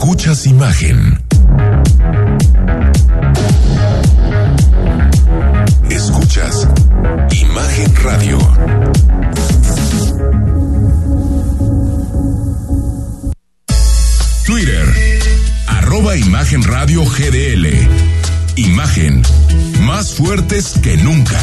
Escuchas imagen. Escuchas Imagen Radio. Twitter. Arroba Imagen Radio GDL. Imagen. Más fuertes que nunca.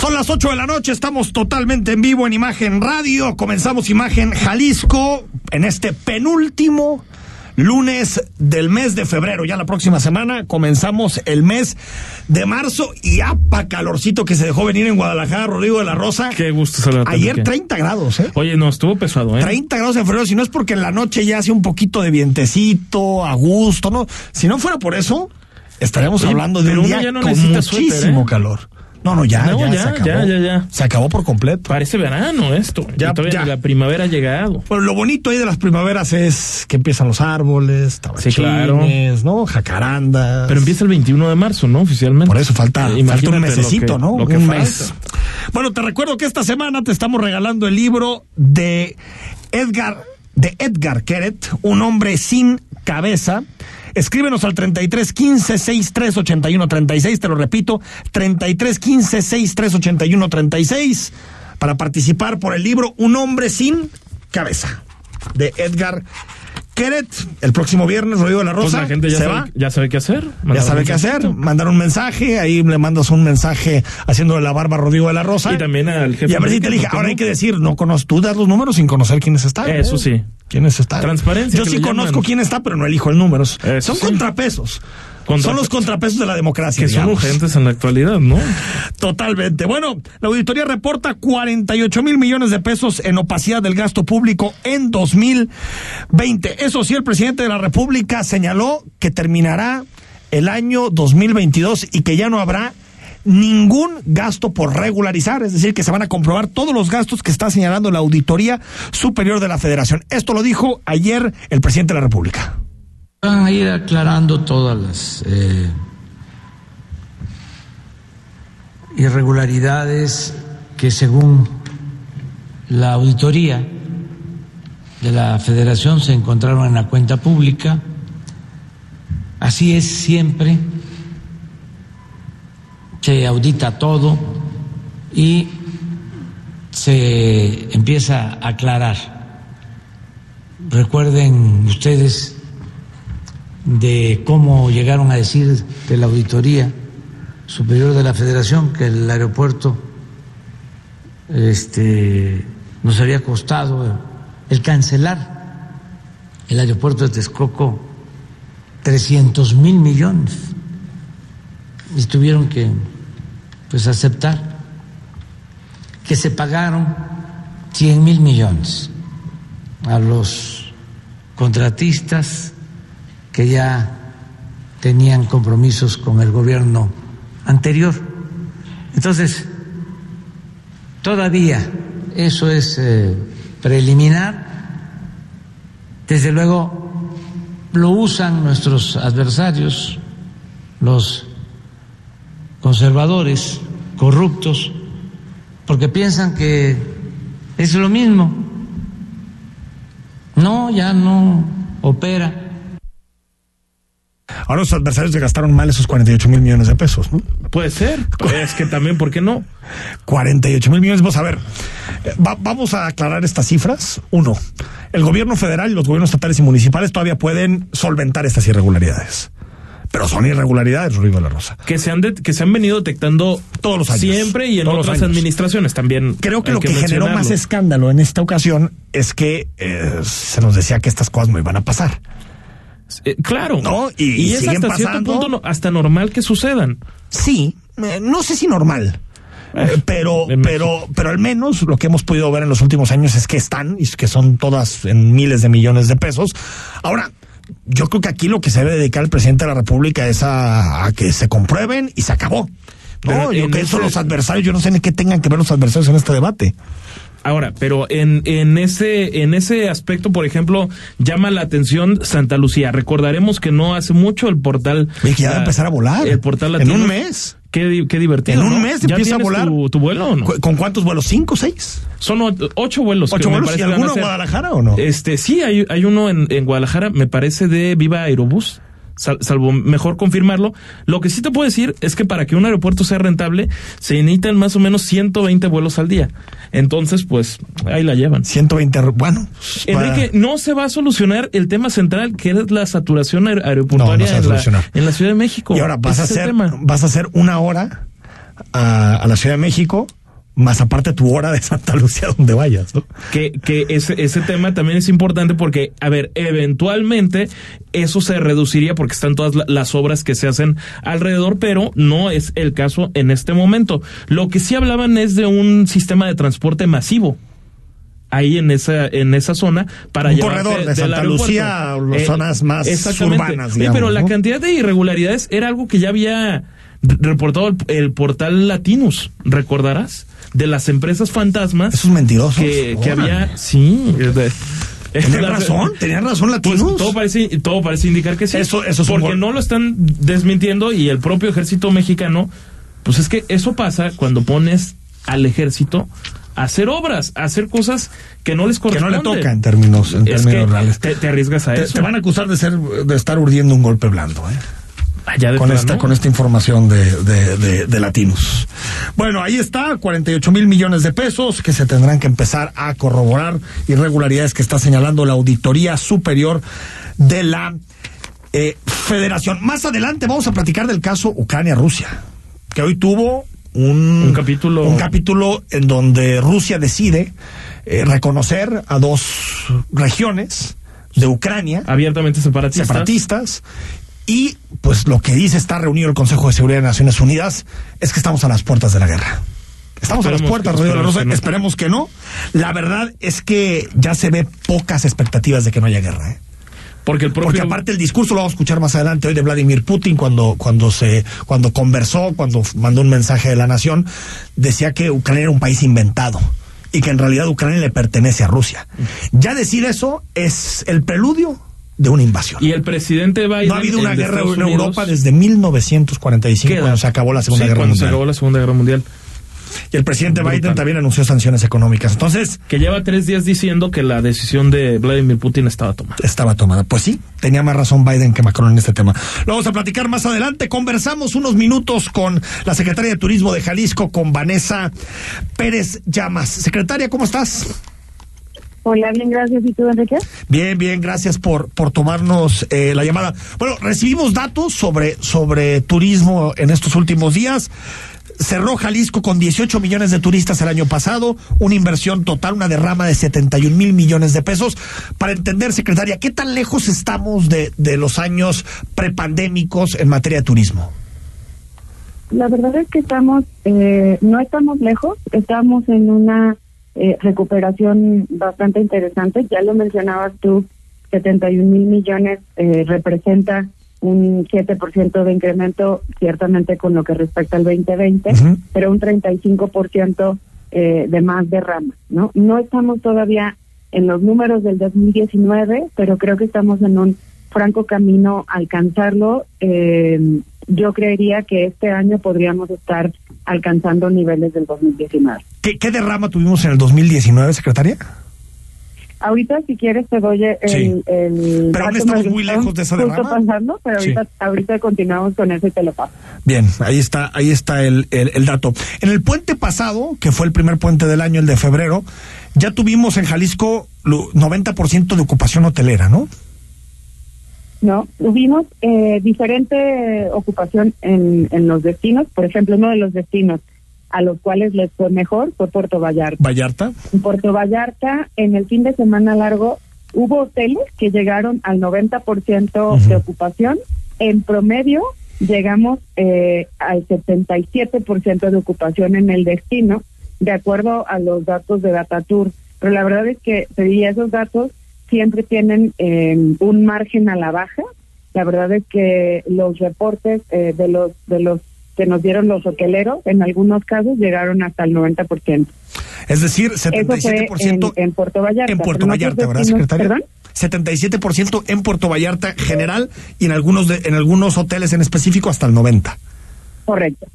Son las 8 de la noche, estamos totalmente en vivo en Imagen Radio. Comenzamos Imagen Jalisco en este penúltimo lunes del mes de febrero. Ya la próxima semana comenzamos el mes de marzo y apa calorcito que se dejó venir en Guadalajara, Rodrigo de la Rosa. Qué gusto saludarte. Ayer Enrique. 30 grados, ¿eh? Oye, no, estuvo pesado, ¿eh? 30 grados en febrero, si no es porque en la noche ya hace un poquito de vientecito, a gusto, ¿no? Si no fuera por eso, estaríamos Oye, hablando de un día no con suéter, muchísimo ¿eh? calor. No, no, ya, No, ya, ya, se acabó. ya, ya, ya. Se acabó por completo. Parece verano esto. Ya, Ya, la primavera ha llegado. Bueno, lo bonito ahí de las primaveras es que empiezan los árboles, tabachines, Sí, claro. ¿no? Jacarandas. Pero empieza el 21 de marzo, ¿no? Oficialmente. Por eso falta, Eh, falta un lo mesecito, que- ¿no? Lo que un falta. mes. Bueno, te recuerdo que esta semana te estamos regalando el libro de Edgar, de Edgar Keret, Un hombre sin cabeza. Escríbenos al 33 15 63 81 36, te lo repito, 33 15 63 81 36 para participar por el libro Un hombre sin cabeza de Edgar Keret. El próximo viernes, Rodrigo de la Pues Rosa la gente ya se sabe, va ya sabe qué hacer. ya sabe qué hacer, mandar un mensaje, ahí le mandas un mensaje haciéndole la barba a Rodrigo de la Rosa. Y también al jefe Y a ver si te elige. ¿por qué Ahora hay que decir, no conozco, tú das los números sin conocer quiénes están. Eso ¿eh? sí. ¿Quiénes están? Transparencia, Yo sí conozco quién está, pero no elijo el número. Son sí. contrapesos. Son los contrapesos de la democracia. Que son urgentes en la actualidad, ¿no? Totalmente. Bueno, la auditoría reporta 48 mil millones de pesos en opacidad del gasto público en 2020. Eso sí, el presidente de la República señaló que terminará el año 2022 y que ya no habrá ningún gasto por regularizar, es decir, que se van a comprobar todos los gastos que está señalando la Auditoría Superior de la Federación. Esto lo dijo ayer el presidente de la República. Van a ir aclarando todas las eh, irregularidades que según la auditoría de la federación se encontraron en la cuenta pública. Así es siempre, se audita todo y se empieza a aclarar. Recuerden ustedes de cómo llegaron a decir de la Auditoría Superior de la Federación que el aeropuerto este, nos había costado el cancelar el aeropuerto de Texcoco 300 mil millones. Y tuvieron que pues aceptar que se pagaron 100 mil millones a los contratistas que ya tenían compromisos con el gobierno anterior. Entonces, todavía eso es eh, preliminar. Desde luego, lo usan nuestros adversarios, los conservadores, corruptos, porque piensan que es lo mismo. No, ya no opera. Ahora los adversarios se gastaron mal esos 48 mil millones de pesos, ¿no? Puede ser. Es que también, ¿por qué no? 48 mil millones. Vamos a ver, va- vamos a aclarar estas cifras. Uno, el gobierno federal y los gobiernos estatales y municipales todavía pueden solventar estas irregularidades. Pero son irregularidades, Rodrigo de la Rosa. Que se han, de- que se han venido detectando Todos los años. siempre y en otras administraciones también. Creo que lo que, generó más escándalo en esta ocasión es que eh, se nos decía que estas cosas no iban a pasar. Eh, claro. No, y- y es hasta cierto pasando. punto no- hasta normal que sucedan. Sí, eh, no sé si normal. Eh, pero, pero, pero al menos lo que hemos podido ver en los últimos años es que están y que son todas en miles de millones de pesos. Ahora, yo creo que aquí lo que se debe dedicar el presidente de la República es a, a que se comprueben y se acabó. No, Pero yo en que eso ese- los adversarios, yo no sé ni qué tengan que ver los adversarios en este debate. Ahora, pero en, en ese en ese aspecto, por ejemplo, llama la atención Santa Lucía. Recordaremos que no hace mucho el portal que ya va a la- empezar a volar. El portal En latino. un mes. Qué, qué divertido. En un ¿no? mes ¿Ya empieza a volar. Tu, tu vuelo o no? ¿Cu- ¿Con cuántos vuelos? ¿Cinco, seis? Son ocho vuelos. ¿Ocho vuelos? ¿Y alguno en. Guadalajara o no? Este, sí, hay, hay uno en, en Guadalajara, me parece de Viva Aerobús. Sal- salvo mejor confirmarlo. Lo que sí te puedo decir es que para que un aeropuerto sea rentable, se necesitan más o menos 120 vuelos al día. Entonces, pues, ahí la llevan. 120, bueno. para- Enrique, no se va a solucionar el tema central, que es la saturación aer- aeroportuaria No, no en, la, solucionar. en la Ciudad de México. Y ahora vas a Ese hacer, vas a hacer una hora a, a la Ciudad de México, más aparte tu hora de Santa Lucía donde vayas, ¿no? que, que ese, ese tema también es importante porque, a ver, eventualmente eso se reduciría porque están todas la- las obras que se hacen alrededor, pero no es el caso en este momento. Lo que sí hablaban es de un sistema de transporte masivo ahí en esa en esa zona para Un corredor de Santa. Lucía a las zonas más urbanas, digamos, pero la cantidad de irregularidades era algo que ya había reportado el, el portal Latinus, ¿recordarás? De las empresas fantasmas Esos mentirosos. que, que había, sí. de- Tenían las- razón, tenían razón Pues latinos. todo parece, todo parece indicar que sí. Eso- eso es porque no lo están desmintiendo y el propio ejército mexicano, pues es que eso pasa cuando pones al ejército a hacer obras, a hacer cosas que no les que no corresponden. le toca en términos, en Es términos que reales. te, te arriesgas a Te, eso. te van a acusar de ser, de estar urdiendo un golpe blando, ¿eh? Allá de con plano. esta, con esta información de, de, de, de Latinos. Bueno, ahí está, 48 mil millones de pesos que se tendrán que empezar a corroborar irregularidades que está señalando la Auditoría Superior de la eh, Federación. Más adelante vamos a platicar del caso Ucrania-Rusia, que hoy tuvo un, Un capítulo- un capítulo en donde Rusia decide eh, reconocer a dos regiones de Ucrania Abiertamente separatistas. separatistas. Y pues lo que dice está reunido el Consejo de Seguridad de Naciones Unidas es que estamos a las puertas de la guerra. Estamos a las puertas, Rodrigo de la Rosa. esperemos que no. Esperemos que no. La verdad es que ya se ve pocas expectativas de que no haya guerra. ¿eh? Porque el propio. Porque aparte el discurso lo vamos a escuchar más adelante hoy de Vladimir Putin cuando cuando se cuando conversó, cuando mandó un mensaje de la nación, decía que Ucrania era un país inventado y que en realidad Ucrania le pertenece a Rusia. Ya decir eso es el preludio de una invasión. y el presidente Biden. No ha habido una guerra en Europa desde 1945, ¿qué cuando se acabó la Segunda Sí, Guerra cuando Mundial. se acabó la Segunda Guerra Mundial. Y el presidente Brutal. Biden también anunció sanciones económicas. Entonces, Que lleva tres días diciendo que la decisión de Vladimir Putin estaba tomada. estaba tomada. Pues sí, tenía más razón Biden que Macron en este tema. Lo vamos a platicar más adelante. Conversamos unos minutos con la secretaria de Turismo de Jalisco, con Vanessa Pérez Llamas. Secretaria, ¿cómo estás? Hola, bien, gracias. ¿Y tú, Enrique? Bien, bien, gracias por, por tomarnos eh, la llamada. Bueno, recibimos datos sobre, sobre turismo en estos últimos días. Cerró Jalisco con 18 millones de turistas el año pasado, una inversión total, una derrama de 71 mil millones de pesos. Para entender, secretaria, ¿qué tan lejos estamos de, de los años prepandémicos en materia de turismo? La verdad es que estamos, eh, no estamos lejos, estamos en una eh, recuperación bastante interesante. Ya lo mencionabas tú, 71 mil millones eh, representa un 7% de incremento, ciertamente con lo que respecta al 2020, Ujú. pero un 35% eh, de más derrama, ¿no? No estamos todavía en los números del 2019, pero creo que estamos en un franco camino a alcanzarlo. Eh, yo creería que este año podríamos estar alcanzando niveles del 2019. ¿Qué, qué derrama tuvimos en el 2019, secretaria? Ahorita, si quieres, te doy el. Sí. el Pero aún estamos muy lejos de esa derrama. pasando, pero Sí. ahorita, ahorita continuamos con eso y te lo paso. Bien, ahí está, ahí está el, el, el dato. En el puente pasado, que fue el primer puente del año, el de febrero, ya tuvimos en Jalisco lo- 90% de ocupación hotelera, ¿no? No, tuvimos eh, diferente ocupación en, en los destinos. Por ejemplo, uno de los destinos a los cuales les fue mejor fue Puerto Vallarta. Vallarta. En Puerto Vallarta, en el fin de semana largo, hubo hoteles que llegaron al 90% Ujú. de ocupación. En promedio, llegamos eh, al 77% de ocupación en el destino, de acuerdo a los datos de Datatur. Pero la verdad es que te esos datos siempre tienen eh, un margen a la baja. La verdad es que los reportes eh, de los de los que nos dieron los hoteleros, en algunos casos llegaron hasta el 90%. Es decir, 77% en, Puerto Vallarta. En Puerto Vallarta, ¿verdad, secretaria? ¿Perdón? 77% en Puerto Vallarta general y en algunos de, en algunos hoteles en específico hasta el 90. Correcto.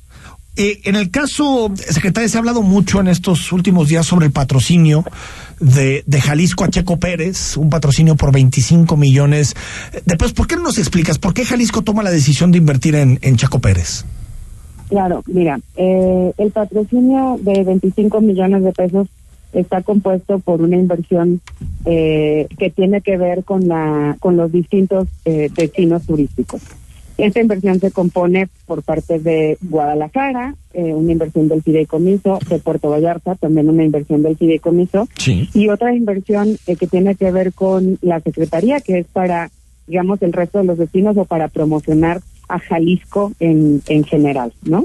Eh, en el caso, secretaria, se ha hablado mucho en estos últimos días sobre el patrocinio de, de Jalisco a Checo Pérez, un patrocinio por 25 millones Después, ¿Por qué no nos explicas por qué Jalisco toma la decisión de invertir en, en Checo Pérez? Claro, mira, eh, el patrocinio de 25 millones de pesos está compuesto por una inversión eh, que tiene que ver con la con los distintos eh, destinos turísticos. Esta inversión se compone por parte de Guadalajara, eh, una inversión del fideicomiso, de Puerto Vallarta, también una inversión del fideicomiso, y otra inversión que tiene que ver con la Secretaría, que es para, digamos, el resto de los destinos o para promocionar a Jalisco en, en general, ¿no?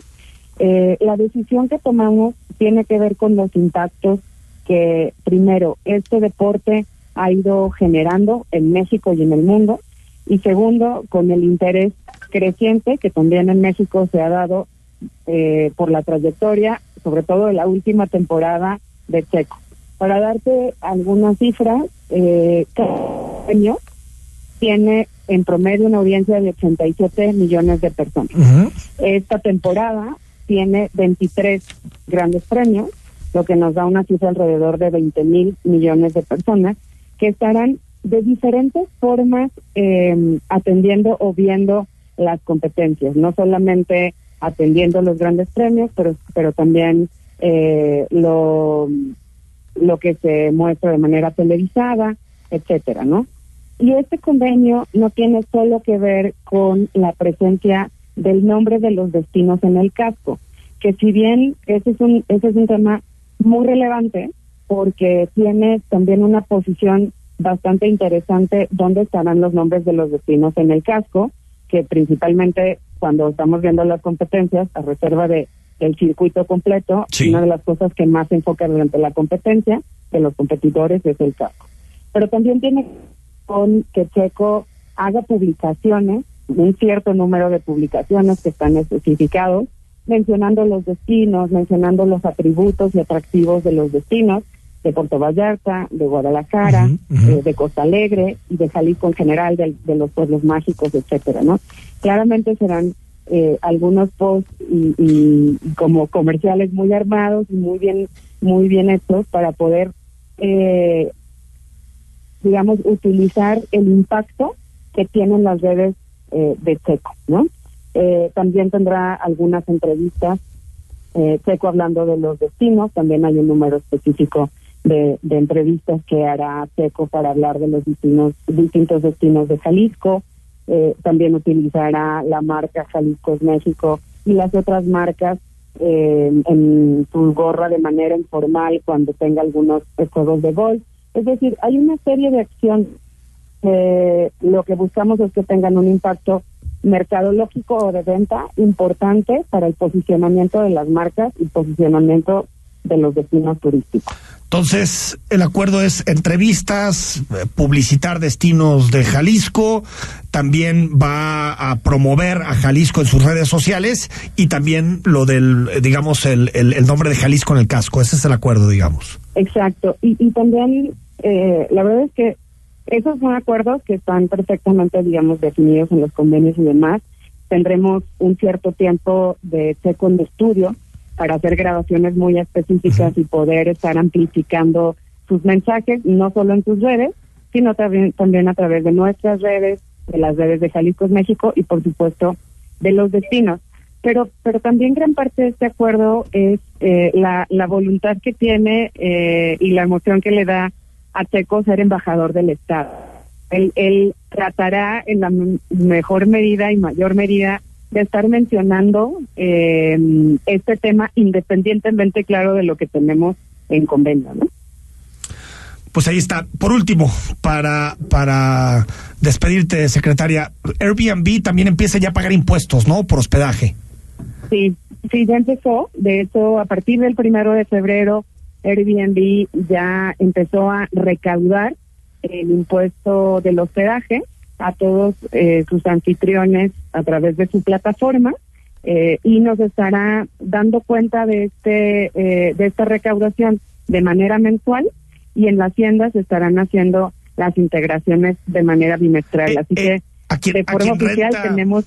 la decisión que tomamos tiene que ver con los impactos que primero este deporte ha ido generando en México y en el mundo y segundo con el interés creciente que también en México se ha dado eh, por la trayectoria, sobre todo de la última temporada de Checo. Para darte algunas cifras, eh, cada año tiene en promedio una audiencia de 87 millones de personas. Esta temporada tiene 23 grandes premios lo que nos da una cifra alrededor de 20 mil millones de personas que estarán de diferentes formas eh, atendiendo o viendo las competencias, no solamente atendiendo los grandes premios, pero, pero también eh, lo, lo que se muestra de manera televisada, etcétera, ¿no? Y este convenio no tiene solo que ver con la presencia del nombre de los destinos en el casco, que si bien ese es un ese es un tema muy relevante porque tiene también una posición bastante interesante donde estarán los nombres de los destinos en el casco, que principalmente cuando estamos viendo las competencias, a reserva de el circuito completo, una de las cosas que más se enfoca durante la competencia de los competidores es el casco. Pero también tiene con que Checo haga publicaciones, un cierto número de publicaciones que están especificados mencionando los destinos, mencionando los atributos y atractivos de los destinos de Puerto Vallarta, de Guadalajara, eh, de Costa Alegre y de Jalisco en general, de, los pueblos mágicos, etcétera, ¿no? Claramente serán eh, algunos posts y, como comerciales muy armados y muy bien muy bien hechos para poder eh, digamos utilizar el impacto que tienen las redes de Checo, ¿no? Eh, también tendrá algunas entrevistas, eh, Checo hablando de los destinos, también hay un número específico de, entrevistas que hará Checo para hablar de los destinos, distintos destinos de Jalisco, eh, también utilizará la marca Jalisco México y las otras marcas eh, en su gorra de manera informal cuando tenga algunos juegos de gol. Es decir, hay una serie de acciones. lo que buscamos es que tengan un impacto mercadológico o de venta importante para el posicionamiento de las marcas y posicionamiento de los destinos turísticos. Entonces, el acuerdo es entrevistas, eh, publicitar destinos de Jalisco, también va a promover a Jalisco en sus redes sociales y también lo del, digamos, el, el, nombre de Jalisco en el casco. Ese es el acuerdo, digamos. Exacto. Y, también, eh, la verdad es que esos son acuerdos que están perfectamente, digamos, definidos en los convenios y demás. Tendremos un cierto tiempo de seco en estudio para hacer grabaciones muy específicas y poder estar amplificando sus mensajes, no solo en sus redes, sino también, también a través de nuestras redes, de las redes de Jalisco México y por supuesto de los destinos. Pero, pero también gran parte de este acuerdo es eh, la, la voluntad que tiene eh, y la emoción que le da a Checo ser embajador del Estado. Él, él tratará en la mejor medida y mayor medida de estar mencionando eh, este tema independientemente, claro, de lo que tenemos en convenio, ¿no? Pues ahí está. Por último, para, para despedirte, secretaria, Airbnb también empieza ya a pagar impuestos, ¿no? Por hospedaje. Sí, sí, ya empezó. De hecho, a partir del primero de febrero, Airbnb ya empezó a recaudar el impuesto del hospedaje a todos eh, sus anfitriones a través de su plataforma eh, y nos estará dando cuenta de este eh, de esta recaudación de manera mensual y en la hacienda se estarán haciendo las integraciones de manera bimestral. Así que de forma oficial tenemos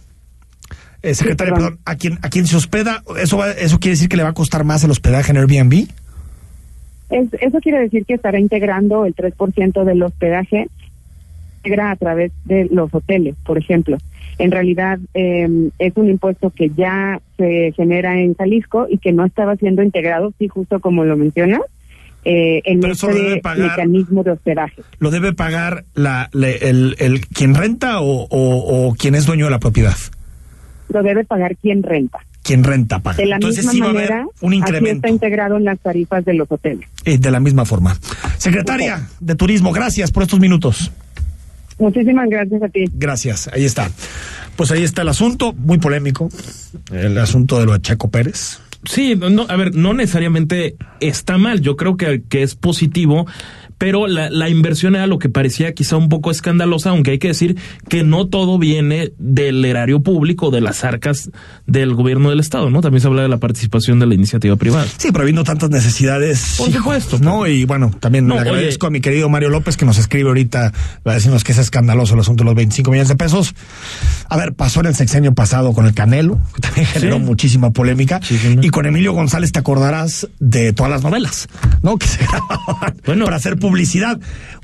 secretaria, perdón, ¿a quién, ¿a quién se hospeda? ¿Eso, ¿Eso quiere decir que le va a costar más el hospedaje en Airbnb? eso quiere decir que estará integrando el 3% del hospedaje integra a través de los hoteles, por ejemplo. En realidad em, es un impuesto que ya se genera en Jalisco y que no estaba siendo integrado, sí, justo como lo mencionas, eh, en este mecanismo de hospedaje. ¿Lo debe pagar la, el, el, quien renta o, o quien es dueño de la propiedad? Lo debe pagar quien renta quien renta paga. De la Entonces, misma manera, un incremento. está integrado en las tarifas de los hoteles. Eh, de la misma forma. Secretaria de Turismo, gracias por estos minutos. Muchísimas gracias a ti. Gracias, ahí está. Pues ahí está el asunto, muy polémico, el asunto de lo de Checo Pérez. Sí, no, a ver, no necesariamente está mal, yo creo que, que es positivo pero la, la inversión era lo que parecía quizá un poco escandalosa, aunque hay que decir que no todo viene del erario público, de las arcas del gobierno del Estado, ¿no? También se habla de la participación de la iniciativa privada. Sí, pero habiendo tantas necesidades. Por supuesto. ¿No? Y bueno, también le agradezco a mi querido Mario López que nos escribe ahorita, va a decirnos que es escandaloso el asunto de los 25 millones de pesos. A ver, pasó en el sexenio pasado con el Canelo, que también generó muchísima polémica. y con Emilio González te acordarás de todas las novelas, ¿no? Que se grababan bueno, para hacer publicidad.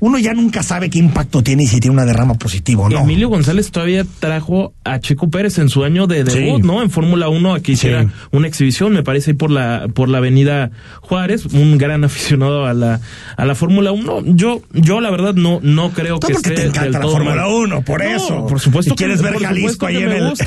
Uno ya nunca sabe qué impacto tiene y si tiene una derrama positiva o no. Emilio González todavía trajo a Checo Pérez en su año de debut, ¿no? En Fórmula 1 aquí hiciera una exhibición, me parece, ahí por la, por la avenida Juárez, un gran aficionado a la, a la Fórmula 1. Yo, yo la verdad no, no creo que esté te encanta la Fórmula 1, por eso. Por supuesto. quieres ver Jalisco ahí en el...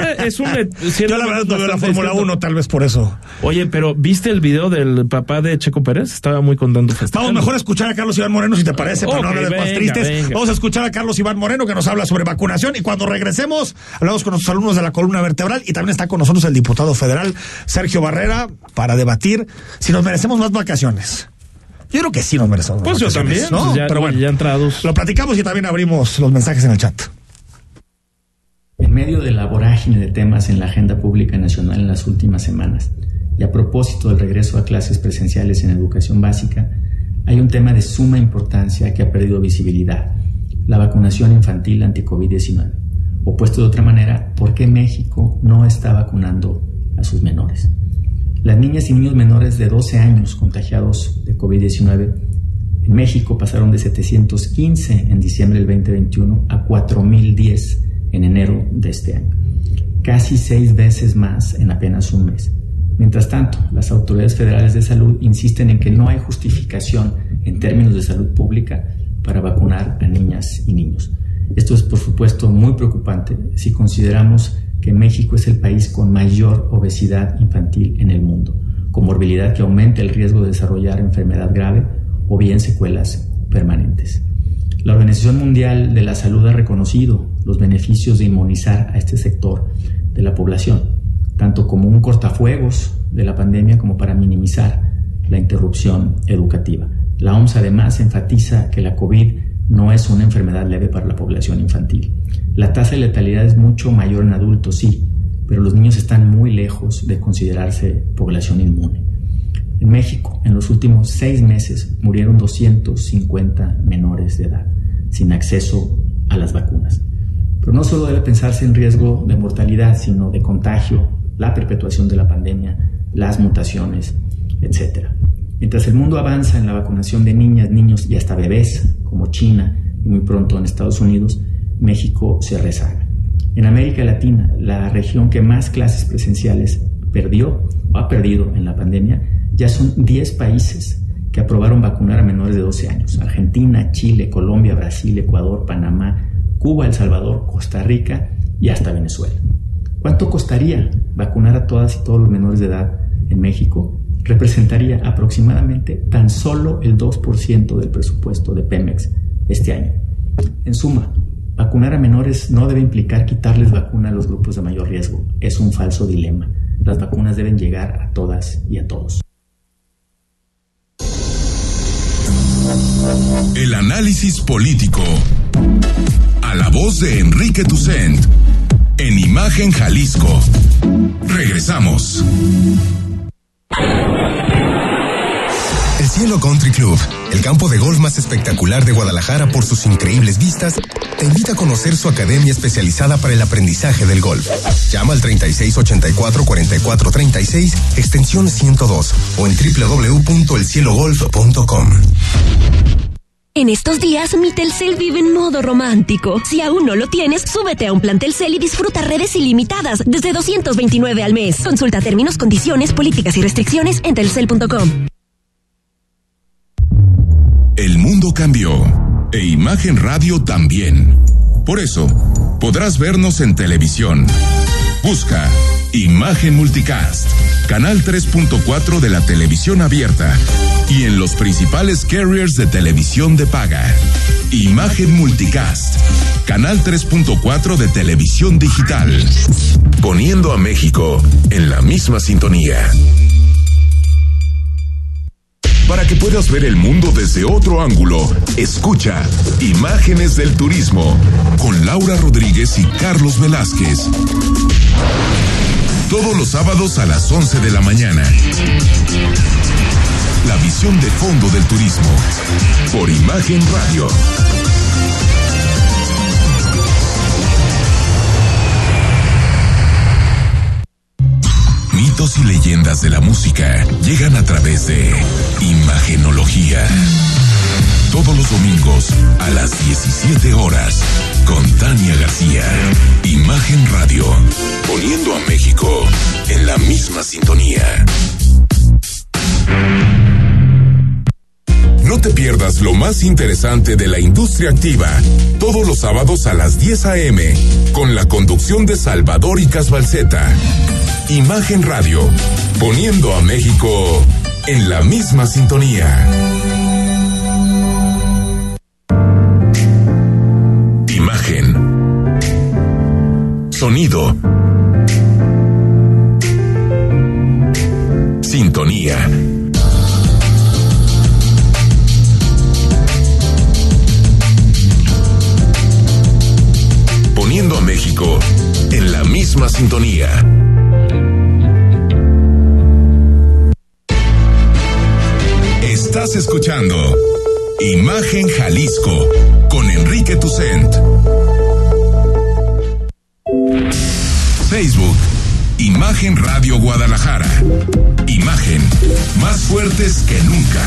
Eh, es un, yo la verdad no veo la Fórmula 1, tal vez por eso. Oye, pero ¿viste el video del papá de Checo Pérez? Estaba muy contento. Vamos mejor a escuchar a Carlos Iván Moreno, si te parece, para no hablar de más tristes. Vamos a escuchar a Carlos Iván Moreno, que nos habla sobre vacunación. Y cuando regresemos, hablamos con nuestros alumnos de la columna vertebral. Y también está con nosotros el diputado federal, Sergio Barrera, para debatir si nos merecemos más vacaciones. Yo creo que sí nos merecemos. Pues yo también. ¿no? Pues ya, Pero bueno, ya entrados. Lo platicamos y también abrimos los mensajes en el chat. En medio de la vorágine de temas en la agenda pública nacional en las últimas semanas, y a propósito del regreso a clases presenciales en educación básica, hay un tema de suma importancia que ha perdido visibilidad, la vacunación infantil anti-COVID-19. O puesto de otra manera, ¿por qué México no está vacunando a sus menores? Las niñas y niños menores de 12 años contagiados de COVID-19 en México pasaron de 715 en diciembre del 2021 a 4.010 en enero de este año, casi seis veces más en apenas un mes. Mientras tanto, las autoridades federales de salud insisten en que no hay justificación en términos de salud pública para vacunar a niñas y niños. Esto es, por supuesto, muy preocupante si consideramos que México es el país con mayor obesidad infantil en el mundo, comorbilidad que aumenta el riesgo de desarrollar enfermedad grave o bien secuelas permanentes. La Organización Mundial de la Salud ha reconocido los beneficios de inmunizar a este sector de la población tanto como un cortafuegos de la pandemia como para minimizar la interrupción educativa. La OMS además enfatiza que la COVID no es una enfermedad leve para la población infantil. La tasa de letalidad es mucho mayor en adultos, sí, pero los niños están muy lejos de considerarse población inmune. En México, en los últimos seis meses, murieron 250 menores de edad sin acceso a las vacunas. Pero no solo debe pensarse en riesgo de mortalidad, sino de contagio la perpetuación de la pandemia, las mutaciones, etc. Mientras el mundo avanza en la vacunación de niñas, niños y hasta bebés, como China y muy pronto en Estados Unidos, México se rezaga. En América Latina, la región que más clases presenciales perdió o ha perdido en la pandemia, ya son 10 países que aprobaron vacunar a menores de 12 años. Argentina, Chile, Colombia, Brasil, Ecuador, Panamá, Cuba, El Salvador, Costa Rica y hasta Venezuela. ¿Cuánto costaría vacunar a todas y todos los menores de edad en México? representaría aproximadamente tan solo el 2% del presupuesto de Pemex este año. En suma, vacunar a menores no debe implicar quitarles vacuna a los grupos de mayor riesgo. Es un falso dilema. Las vacunas deben llegar a todas y a todos. El análisis político. A la voz de Enrique Tucent. En Imagen Jalisco. Regresamos. El Cielo Country Club, el campo de golf más espectacular de Guadalajara por sus increíbles vistas, te invita a conocer su academia especializada para el aprendizaje del golf. Llama al 3684-4436, extensión 102 o en www.elcielogolf.com. En estos días, mi Telcel vive en modo romántico. Si aún no lo tienes, súbete a un plan Telcel y disfruta redes ilimitadas desde 229 al mes. Consulta términos, condiciones, políticas y restricciones en telcel.com. El mundo cambió e Imagen Radio también. Por eso, podrás vernos en televisión. Busca Imagen Multicast, canal 3.4 de la televisión abierta y en los principales carriers de televisión de paga. Imagen Multicast, canal 3.4 de televisión digital, poniendo a México en la misma sintonía para que puedas ver el mundo desde otro ángulo. Escucha Imágenes del Turismo con Laura Rodríguez y Carlos Velázquez. Todos los sábados a las 11 de la mañana. La visión de fondo del turismo por Imagen Radio. mitos y leyendas de la música llegan a través de Imagenología. Todos los domingos a las 17 horas con Tania García. Imagen Radio, poniendo a México en la misma sintonía. No te pierdas lo más interesante de la industria activa, todos los sábados a las 10 a.m., con la conducción de Salvador y Casbalceta. Imagen Radio, poniendo a México en la misma sintonía. Imagen. Sonido. Sintonía. Poniendo a México en la misma sintonía. Estás escuchando Imagen Jalisco Tucent. Facebook, Imagen Radio Guadalajara. Imagen, más fuertes que nunca.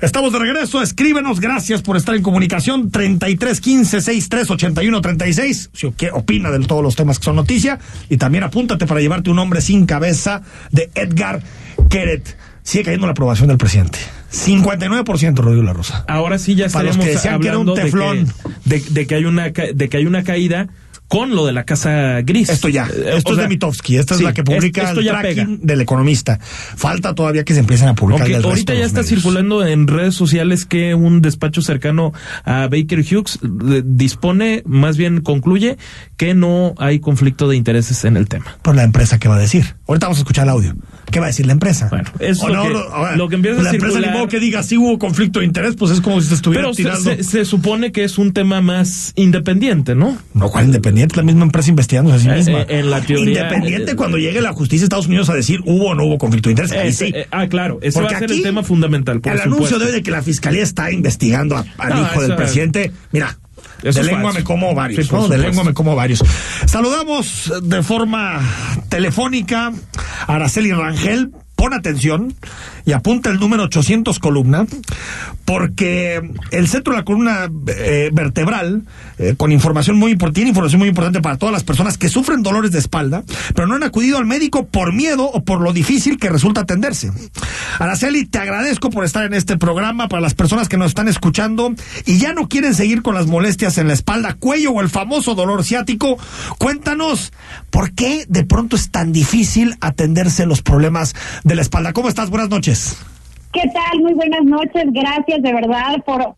Estamos de regreso, escríbenos, gracias por estar en comunicación, 3315 6381 36, si qué opina de todos los temas que son noticia, y también apúntate para llevarte un hombre sin cabeza de Edgar Keret. Sigue cayendo la aprobación del presidente. 59% Rodrigo La Rosa. Ahora sí ya los estaríamos que decían que era un de teflón. de, de que hay una de que hay una caída con lo de la casa gris. Esto ya, Eh, esto o es sea, de Mitofsky, esta es la que publica esto el ya pega. tracking del economista. Falta todavía que se empiecen a publicar Aunque del resto ahorita ya está medios. circulando en redes sociales que un despacho cercano a Baker Hughes eh, dispone, más bien concluye, que no hay conflicto de intereses en el tema. Por la empresa que va a decir. Ahorita vamos a escuchar el audio. ¿Qué va a decir la empresa? Bueno, eso O es lo que- ahora, lo que empieza a La empresa ni modo que diga si hubo conflicto de interés, pues es como si te estuviera Pero se, tirando. se- se supone que es un tema más independiente, ¿no? No, ¿cuál independiente? La misma empresa investigándose a sí Eh, misma. eh, en la teoría- Independiente eh, cuando llegue la justicia de Estados Unidos a decir hubo o no hubo conflicto de interés. Ahí sí. ah, claro, ese Porque va a ser aquí, el tema fundamental. Por el anuncio de hoy de que la fiscalía está investigando al No, hijo del presidente. Mira. Eso de lengua me como varios, Sí, por ¿no? De lengua me como varios. Saludamos de forma telefónica a Araceli Rangel. Pon atención y apunta el número 800 columna, porque el centro de la columna eh, vertebral, eh, con información muy importante, tiene información muy importante para todas las personas que sufren dolores de espalda, pero no han acudido al médico por miedo o por lo difícil que resulta atenderse. Araceli, te agradezco por estar en este programa para las personas que nos están escuchando y ya no quieren seguir con las molestias en la espalda, cuello o el famoso dolor ciático. Cuéntanos, ¿por qué de pronto es tan difícil atenderse los problemas de la espalda? ¿Cómo estás? Buenas noches. ¿Qué tal? Muy buenas noches. Gracias de verdad por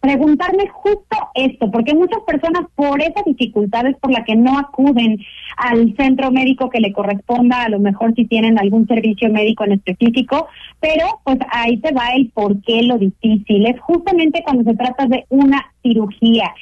preguntarme justo esto, porque muchas personas por esas dificultades por las que no acuden al centro médico que le corresponda, a lo mejor si tienen algún servicio médico en específico, pero pues ahí te va el por qué lo difícil. Es justamente cuando se trata de una cirugía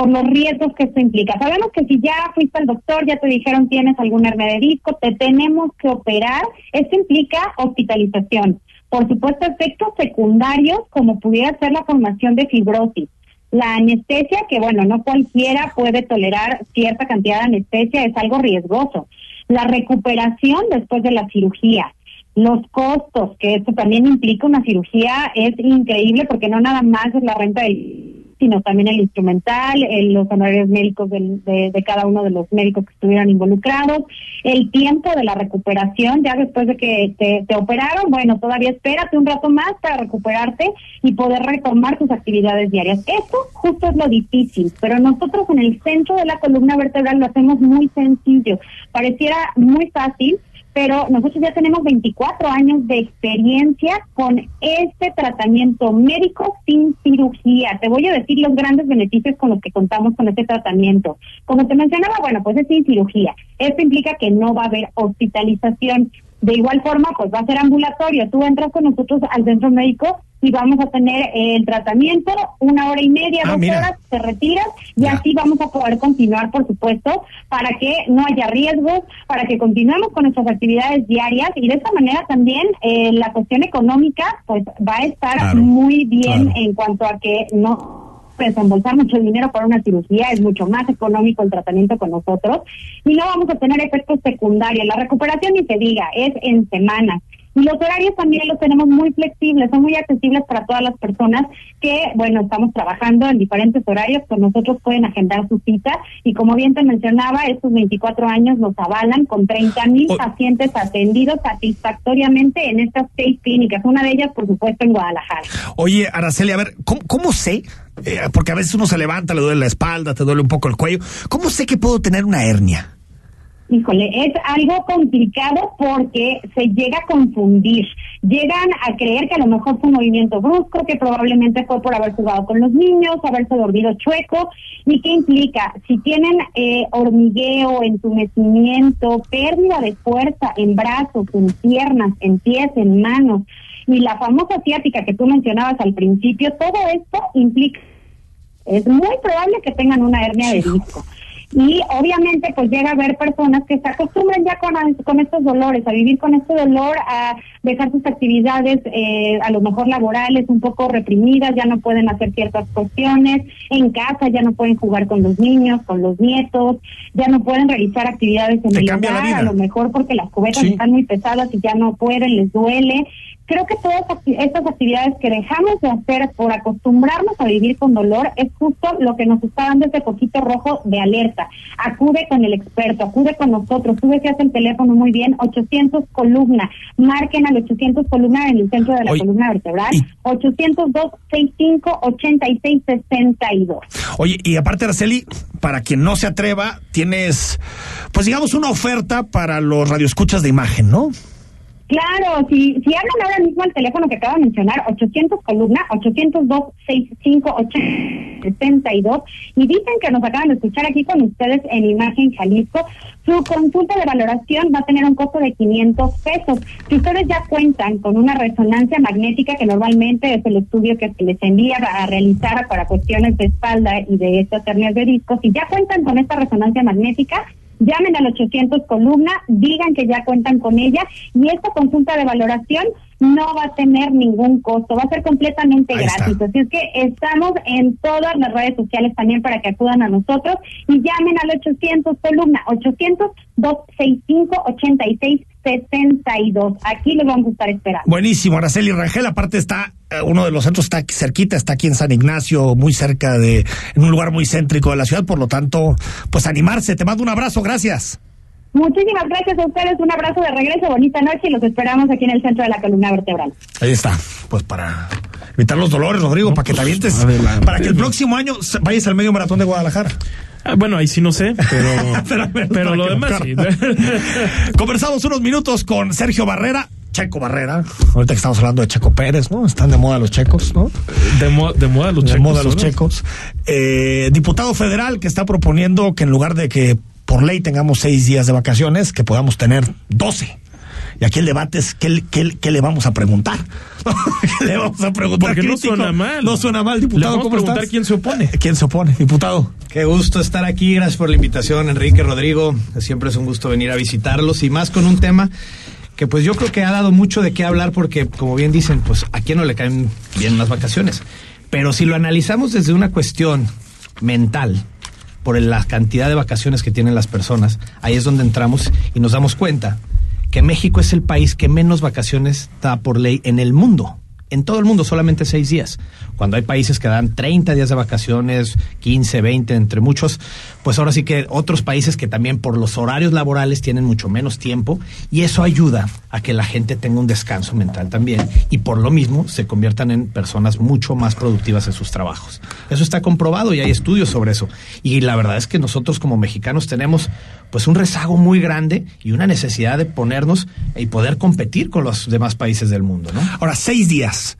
por los riesgos que esto implica. Sabemos que si ya fuiste al doctor, ya te dijeron tienes algún hernia de disco, te tenemos que operar, esto implica hospitalización. Por supuesto, efectos secundarios como pudiera ser la formación de fibrosis. La anestesia, que bueno, no cualquiera puede tolerar cierta cantidad de anestesia, es algo riesgoso. La recuperación después de la cirugía, los costos, que esto también implica una cirugía, es increíble porque no nada más es la renta del sino también el instrumental, los honorarios médicos de, cada uno de los médicos que estuvieron involucrados, el tiempo de la recuperación, ya después de que te, te operaron, bueno, todavía espérate un rato más para recuperarte y poder retomar tus actividades diarias. Eso justo es lo difícil, pero nosotros en el centro de la columna vertebral lo hacemos muy sencillo. Pareciera muy fácil, pero nosotros ya tenemos 24 años de experiencia con este tratamiento médico sin cirugía. Te voy a decir los grandes beneficios con los que contamos con este tratamiento. Como te mencionaba, bueno, pues es sin cirugía. Esto implica que no va a haber hospitalización. De igual forma, pues va a ser ambulatorio. Tú entras con nosotros al centro médico y vamos a tener el tratamiento una hora y media, ah, dos horas, te retiras y así vamos a poder continuar, por supuesto, para que no haya riesgos, para que continuemos con nuestras actividades diarias. Y de esta manera también eh, la cuestión económica pues va a estar muy bien en cuanto a que no desembolsar mucho dinero para una cirugía, es mucho más económico el tratamiento con nosotros y no vamos a tener efectos secundarios. La recuperación, ni se diga, es en semanas. Y los horarios también los tenemos muy flexibles, son muy accesibles para todas las personas que, bueno, estamos trabajando en diferentes horarios, con nosotros pueden agendar su cita y como bien te mencionaba, estos 24 años nos avalan con 30 mil pacientes atendidos satisfactoriamente en estas seis clínicas, una de ellas, por supuesto, en Guadalajara. Oye, Araceli, a ver, ¿cómo, cómo sé? Eh, porque a veces uno se levanta, le duele la espalda, te duele un poco el cuello. ¿Cómo sé que puedo tener una hernia? Híjole, es algo complicado porque se llega a confundir. Llegan a creer que a lo mejor fue un movimiento brusco, que probablemente fue por haber jugado con los niños, haberse dormido chueco. ¿Y qué implica? Si tienen eh, hormigueo, entumecimiento, pérdida de fuerza en brazos, en piernas, en pies, en manos, y la famosa ciática que tú mencionabas al principio, todo esto implica, es muy probable que tengan una hernia de disco. Y obviamente pues llega a haber personas que se acostumbran ya con, con estos dolores, a vivir con este dolor, a dejar sus actividades eh, a lo mejor laborales un poco reprimidas, ya no pueden hacer ciertas cuestiones, en casa ya no pueden jugar con los niños, con los nietos, ya no pueden realizar actividades en el hogar, a lo mejor porque las cubetas están muy pesadas y ya no pueden, les duele. Creo que todas estas actividades que dejamos de hacer por acostumbrarnos a vivir con dolor es justo lo que nos está dando ese poquito rojo de alerta. Acude con el experto, acude con nosotros, tú hace el teléfono muy bien, 800 columna, marquen al 800 columna en el centro de la columna vertebral, 802 65 86 62. Oye, y aparte Araceli, para quien no se atreva, tienes pues digamos una oferta para los radioescuchas de imagen, ¿no? Claro, si, si hablan ahora mismo al teléfono que acabo de mencionar, 800 columna, 802 65 y dicen que nos acaban de escuchar aquí con ustedes en Imagen Jalisco, su consulta de valoración va a tener un costo de 500 pesos. Si ustedes ya cuentan con una resonancia magnética, que normalmente es el estudio que se les envía a realizar para cuestiones de espalda y de estas hernias de disco, si ya cuentan con esta resonancia magnética, llamen al 800 columna, digan que ya cuentan con ella y esta consulta de valoración no va a tener ningún costo, va a ser completamente gratis. Así es que estamos en todas las redes sociales también para que acudan a nosotros y llamen al 800 columna 800 265 8662. Aquí les vamos a estar esperando. Buenísimo, Araceli Rangel, aparte está eh, uno de los centros está aquí cerquita, está aquí en San Ignacio, muy cerca de en un lugar muy céntrico de la ciudad, por lo tanto, pues animarse. Te mando un abrazo, gracias. Muchísimas gracias a ustedes, un abrazo de regreso, bonita noche y los esperamos aquí en el centro de la columna vertebral. Ahí está, pues para evitar los dolores, Rodrigo, para que te avientes, para que el próximo año vayas al medio maratón de Guadalajara. Ah, bueno, ahí sí no sé, pero, pero, lo demás sí. Conversamos unos minutos con Sergio Barrera, Checo Barrera, ahorita que estamos hablando de Checo Pérez, ¿no? Están de moda los checos, ¿no? De, de moda los de checos. moda los checos. Eh, diputado federal que está proponiendo que en lugar de que por ley tengamos seis días de vacaciones, que podamos tener doce. Y aquí el debate es qué, qué, qué le vamos a preguntar. ¿Qué le vamos a preguntar? Porque no suena mal. No suena mal, diputado. Le vamos a preguntar quién se opone. ¿Quién se opone, diputado? Qué gusto estar aquí. Gracias por la invitación, Enrique Rodrigo. Siempre es un gusto venir a visitarlos y más con un tema que pues yo creo que ha dado mucho de qué hablar porque, como bien dicen, pues a quién no le caen bien las vacaciones. Pero si lo analizamos desde una cuestión mental, por la cantidad de vacaciones que tienen las personas, ahí es donde entramos y nos damos cuenta que México es el país que menos vacaciones da por ley en el mundo en todo el mundo solamente seis días. Cuando hay países que dan 30 días de vacaciones, 15, 20, entre muchos, pues ahora sí que otros países que también por los horarios laborales tienen mucho menos tiempo y eso ayuda a que la gente tenga un descanso mental también y por lo mismo se conviertan en personas mucho más productivas en sus trabajos. Eso está comprobado y hay estudios sobre eso. Y la verdad es que nosotros como mexicanos tenemos pues un rezago muy grande y una necesidad de ponernos y poder competir con los demás países del mundo, ¿no? Ahora, seis días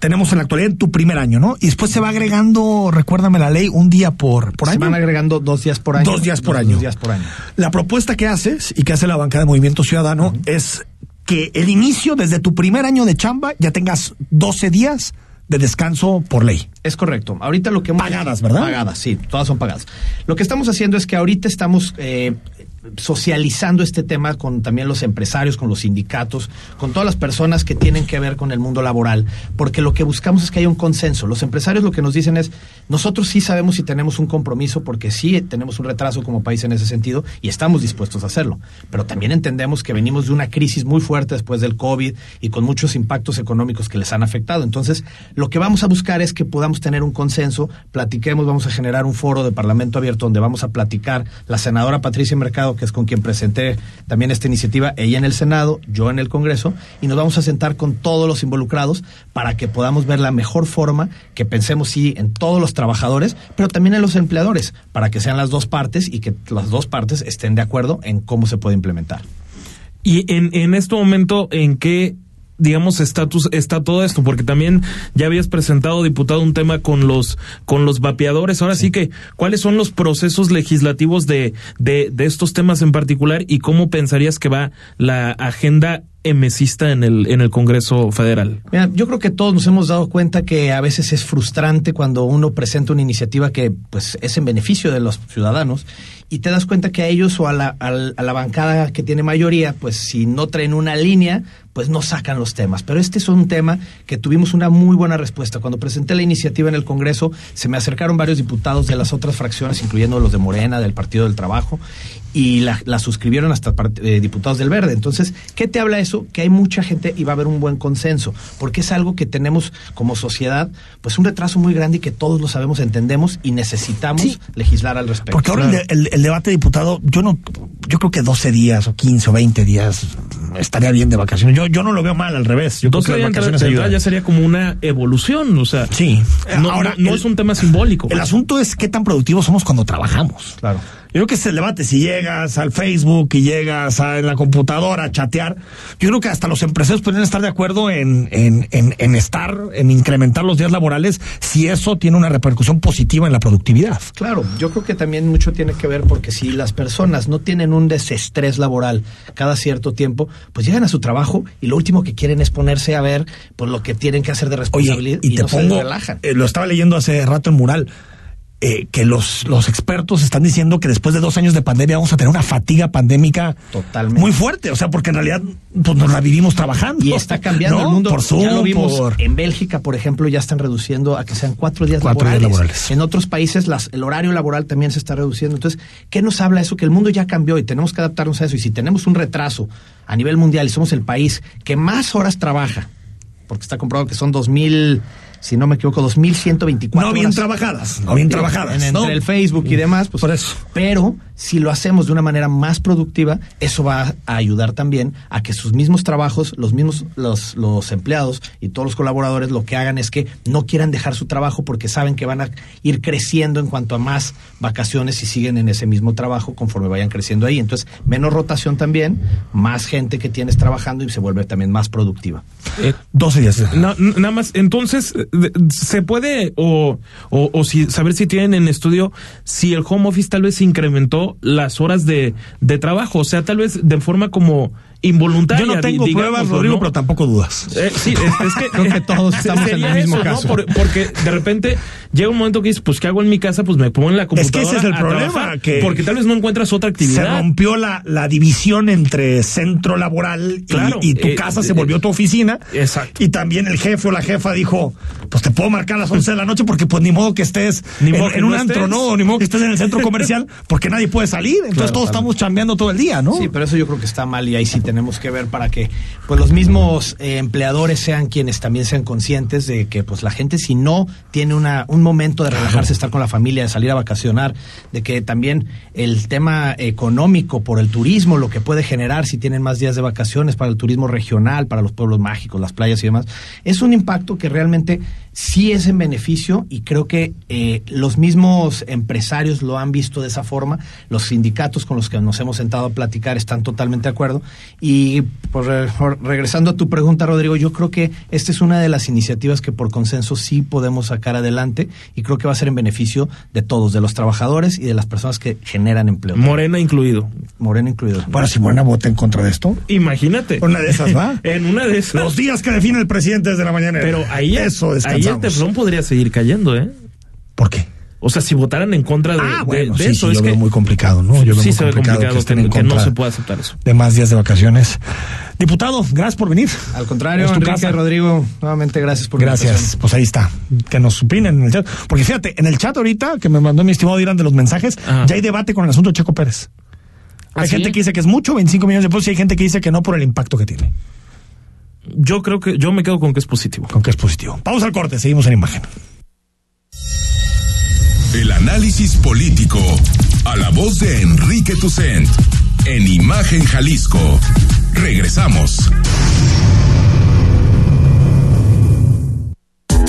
tenemos en la actualidad en tu primer año, ¿no? Y después se va agregando, recuérdame la ley, un día por, por año. Se van agregando dos días por año. Dos días por año. Dos días por año. La propuesta que haces y que hace la bancada de Movimiento Ciudadano es que el inicio, desde tu primer año de chamba, ya tengas 12 días de descanso por ley. Es correcto. Ahorita lo que hemos... Pagadas, ¿verdad? Pagadas, sí, todas son pagadas. Lo que estamos haciendo es que ahorita estamos eh, socializando este tema con también los empresarios, con los sindicatos, con todas las personas que tienen que ver con el mundo laboral, porque lo que buscamos es que haya un consenso. Los empresarios lo que nos dicen es, nosotros sí sabemos si tenemos un compromiso, porque sí tenemos un retraso como país en ese sentido y estamos dispuestos a hacerlo, pero también entendemos que venimos de una crisis muy fuerte después del COVID y con muchos impactos económicos que les han afectado. Entonces, lo que vamos a buscar es que podamos tener un consenso, platiquemos, vamos a generar un foro de Parlamento abierto donde vamos a platicar la senadora Patricia Mercado que es con quien presenté también esta iniciativa, ella en el Senado, yo en el Congreso, y nos vamos a sentar con todos los involucrados para que podamos ver la mejor forma, que pensemos sí en todos los trabajadores, pero también en los empleadores, para que sean las dos partes y que las dos partes estén de acuerdo en cómo se puede implementar. Y en, en este momento, ¿en qué digamos, estatus está todo esto? Porque también ya habías presentado, diputado, un tema con los, con los vapeadores. Ahora sí, que, ¿cuáles son los procesos legislativos de, de, de estos temas en particular y cómo pensarías que va la agenda emesista en el, en el Congreso Federal? Mira, yo creo que todos nos hemos dado cuenta que a veces es frustrante cuando uno presenta una iniciativa que pues es en beneficio de los ciudadanos y te das cuenta que a ellos o a la, a la bancada que tiene mayoría, pues si no traen una línea, pues no sacan los temas. Pero este es un tema que tuvimos una muy buena respuesta. Cuando presenté la iniciativa en el Congreso, se me acercaron varios diputados de las otras fracciones, incluyendo los de Morena, del Partido del Trabajo, y la, la suscribieron hasta eh, diputados del Verde. Entonces, ¿qué te habla eso? Que hay mucha gente y va a haber un buen consenso, porque es algo que tenemos como sociedad, pues un retraso muy grande y que todos lo sabemos, entendemos y necesitamos Sí. legislar al respecto. Porque ahora el, de- el- el debate diputado, yo no, yo creo que 12 días o 15 o 20 días estaría bien de vacaciones. Yo, yo no lo veo mal, al revés. Yo creo que las vacaciones ayudan. ya sería como una evolución, o sea. Sí. No, Ahora, no, no el- es un tema simbólico. El asunto es qué tan productivos somos cuando trabajamos. Claro. Yo creo que es el debate. Si llegas al Facebook y llegas a, en la computadora a chatear, yo creo que hasta los empresarios podrían estar de acuerdo en, en, en, en estar, en incrementar los días laborales si eso tiene una repercusión positiva en la productividad. Claro, yo creo que también mucho tiene que ver porque si las personas no tienen un desestrés laboral cada cierto tiempo, pues llegan a su trabajo y lo último que quieren es ponerse a ver pues lo que tienen que hacer de Oye, responsabilidad y, te no se relajan. eh, lo estaba leyendo hace rato en Mural. Eh, que los, los expertos están diciendo que después de dos años de pandemia vamos a tener una fatiga pandémica Totalmente. muy fuerte. O sea, porque en realidad pues, nos la vivimos trabajando. Y está cambiando ¿no? el mundo. Por Zoom, ya lo vimos por- en Bélgica, por ejemplo, ya están reduciendo a que sean cuatro días, Cuatro días laborales. laborales. En otros países las, el horario laboral también se está reduciendo. Entonces, ¿qué nos habla eso? Que el mundo ya cambió y tenemos que adaptarnos a eso. Y si tenemos un retraso a nivel mundial y somos el país que más horas trabaja, porque está comprobado que son 2000, si no me equivoco, 2124 No bien horas. trabajadas, no bien trabajadas. en- entre ¿no? el Facebook y demás, pues Por eso. pero si lo hacemos de una manera más productiva, eso va a ayudar también a que sus mismos trabajos, los mismos los, los empleados y todos los colaboradores lo que hagan es que no quieran dejar su trabajo porque saben que van a ir creciendo en cuanto a más vacaciones y siguen en ese mismo trabajo conforme vayan creciendo ahí. Entonces, menos rotación también, más gente que tienes trabajando y se vuelve también más productiva. 12 días. No, nada más, entonces, eh, se puede o, o, o si, saber si tienen en estudio si el home office tal vez incrementó las horas de, de trabajo, o sea, tal vez de forma como involuntaria. Yo no tengo pruebas, Rodrigo, ¿no? pero tampoco dudas. Eh, sí, es, es que Creo que todos se- estamos en el mismo eso, ¿no? caso. Por- porque de repente llega un momento que dices, pues, ¿qué hago en mi casa? Pues me pongo en la Es que ese computadora. es el a problema, que porque tal vez no encuentras otra Se actividad. rompió la, la división entre centro laboral y- Claro, y, tu eh, casa eh, se volvió tu oficina. Exacto. Y también el jefe o la jefa dijo, pues te puedo marcar a las 11 de la noche porque pues ni modo que estés Ni en, modo que en un no antro. ¿no? Ni modo que estés en el centro comercial porque nadie puede salir. Entonces Claro, todos claro. estamos chambeando todo el día, ¿no? Sí, pero eso yo creo que está mal y ahí sí tenemos que ver para que pues los mismos eh, empleadores sean quienes también sean conscientes de que pues la gente si no tiene una un momento de relajarse, estar con la familia, de salir a vacacionar, de que también el tema económico por el turismo, lo que puede generar si tienen más días de vacaciones para el turismo regional, para los pueblos mágicos, las playas y demás, es un impacto que realmente sí es en beneficio y creo que eh, los mismos empresarios lo han visto de esa forma, los sindicatos con los que nos hemos sentado a platicar están totalmente de acuerdo y por, re- por- regresando a tu pregunta Rodrigo, yo creo que esta es una de las iniciativas que por consenso sí podemos sacar adelante y creo que va a ser en beneficio de todos, de los trabajadores y de las personas que generan empleo. Morena incluido. Moreno incluido. Bueno, si Morena vota en contra de esto. Imagínate. Una de esas, ¿va? en una de esas. Los días que define el presidente desde la mañana. Pero ahí, Eso ahí el teflón podría seguir cayendo, ¿eh? ¿por qué? O sea, si votaran en contra de, Ah, bueno, de sí, eso, sí, es yo que veo muy complicado, ¿no? Yo veo sí muy se ve complicado, complicado que, estén en que no se puede aceptar eso. de más días de vacaciones. Diputado, gracias por venir. Al contrario, Es tu Enrique, casa. Rodrigo, nuevamente gracias por Gracias. invitación. Pues ahí está. Que nos opinen en el chat. Porque fíjate, en el chat ahorita que me mandó mi estimado Irán de los mensajes, Ajá. ya hay debate con el asunto de Checo Pérez. ¿Ah, hay sí? gente que dice que es mucho, 25 millones de pesos, y hay gente que dice que no por el impacto que tiene, Yo creo que yo me quedo con que es positivo. con que es positivo. Vamos al corte, seguimos en imagen. El análisis político. A la voz de Enrique Tucent. En Imagen Jalisco. Regresamos.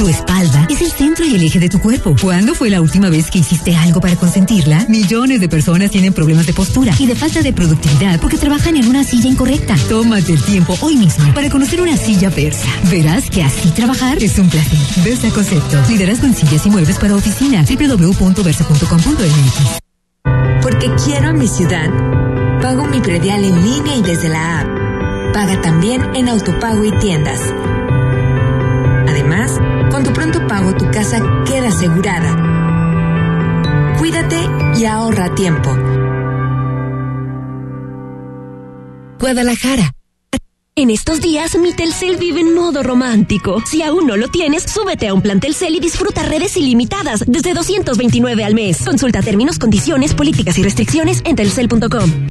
Tu espalda es el centro y el eje de tu cuerpo. ¿Cuándo fue la última vez que hiciste algo para consentirla? Millones de personas tienen problemas de postura y de falta de productividad porque trabajan en una silla incorrecta. Tómate el tiempo hoy mismo para conocer una silla Versa. Verás que así trabajar es un placer. Versa Concepto. Liderazgo en sillas y muebles para oficina. www.versa.com.mx Porque quiero mi ciudad. Pago mi predial en línea y desde la app. Paga también en autopago y tiendas. Casa queda asegurada. Cuídate y ahorra tiempo. Guadalajara. En estos días, mi Telcel vive en modo romántico. Si aún no lo tienes, súbete a un plan Telcel y disfruta redes ilimitadas desde 229 al mes. Consulta términos, condiciones, políticas y restricciones en telcel.com.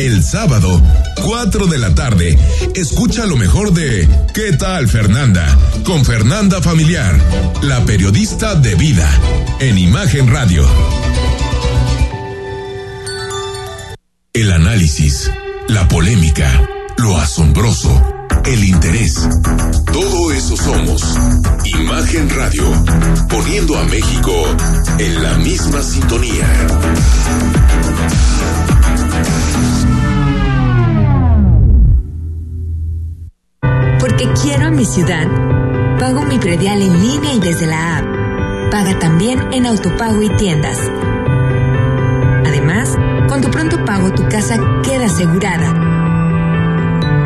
El sábado, 4 de la tarde, escucha lo mejor de ¿Qué tal Fernanda? Con Fernanda Familiar, la periodista de vida, en Imagen Radio. El análisis, la polémica, lo asombroso, el interés. Todo eso somos. Imagen Radio, poniendo a México en la misma sintonía. Quiero a mi ciudad, pago mi predial en línea y desde la app. Paga también en autopago y tiendas. Además, con tu pronto pago tu casa queda asegurada.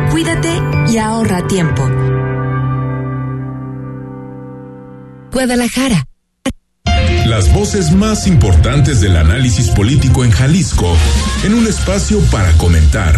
Cuídate y ahorra tiempo. Guadalajara. Las voces más importantes del análisis político en Jalisco, en un espacio para comentar,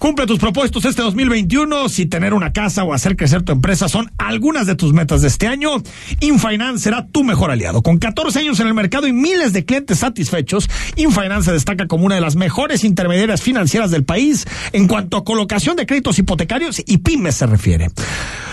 Cumple tus propósitos este 2021. Si tener una casa o hacer crecer tu empresa son algunas de tus metas de este año, InFinance será tu mejor aliado. Con 14 años en el mercado y miles de clientes satisfechos, InFinance se destaca como una de las mejores intermediarias financieras del país en cuanto a colocación de créditos hipotecarios y pymes se refiere.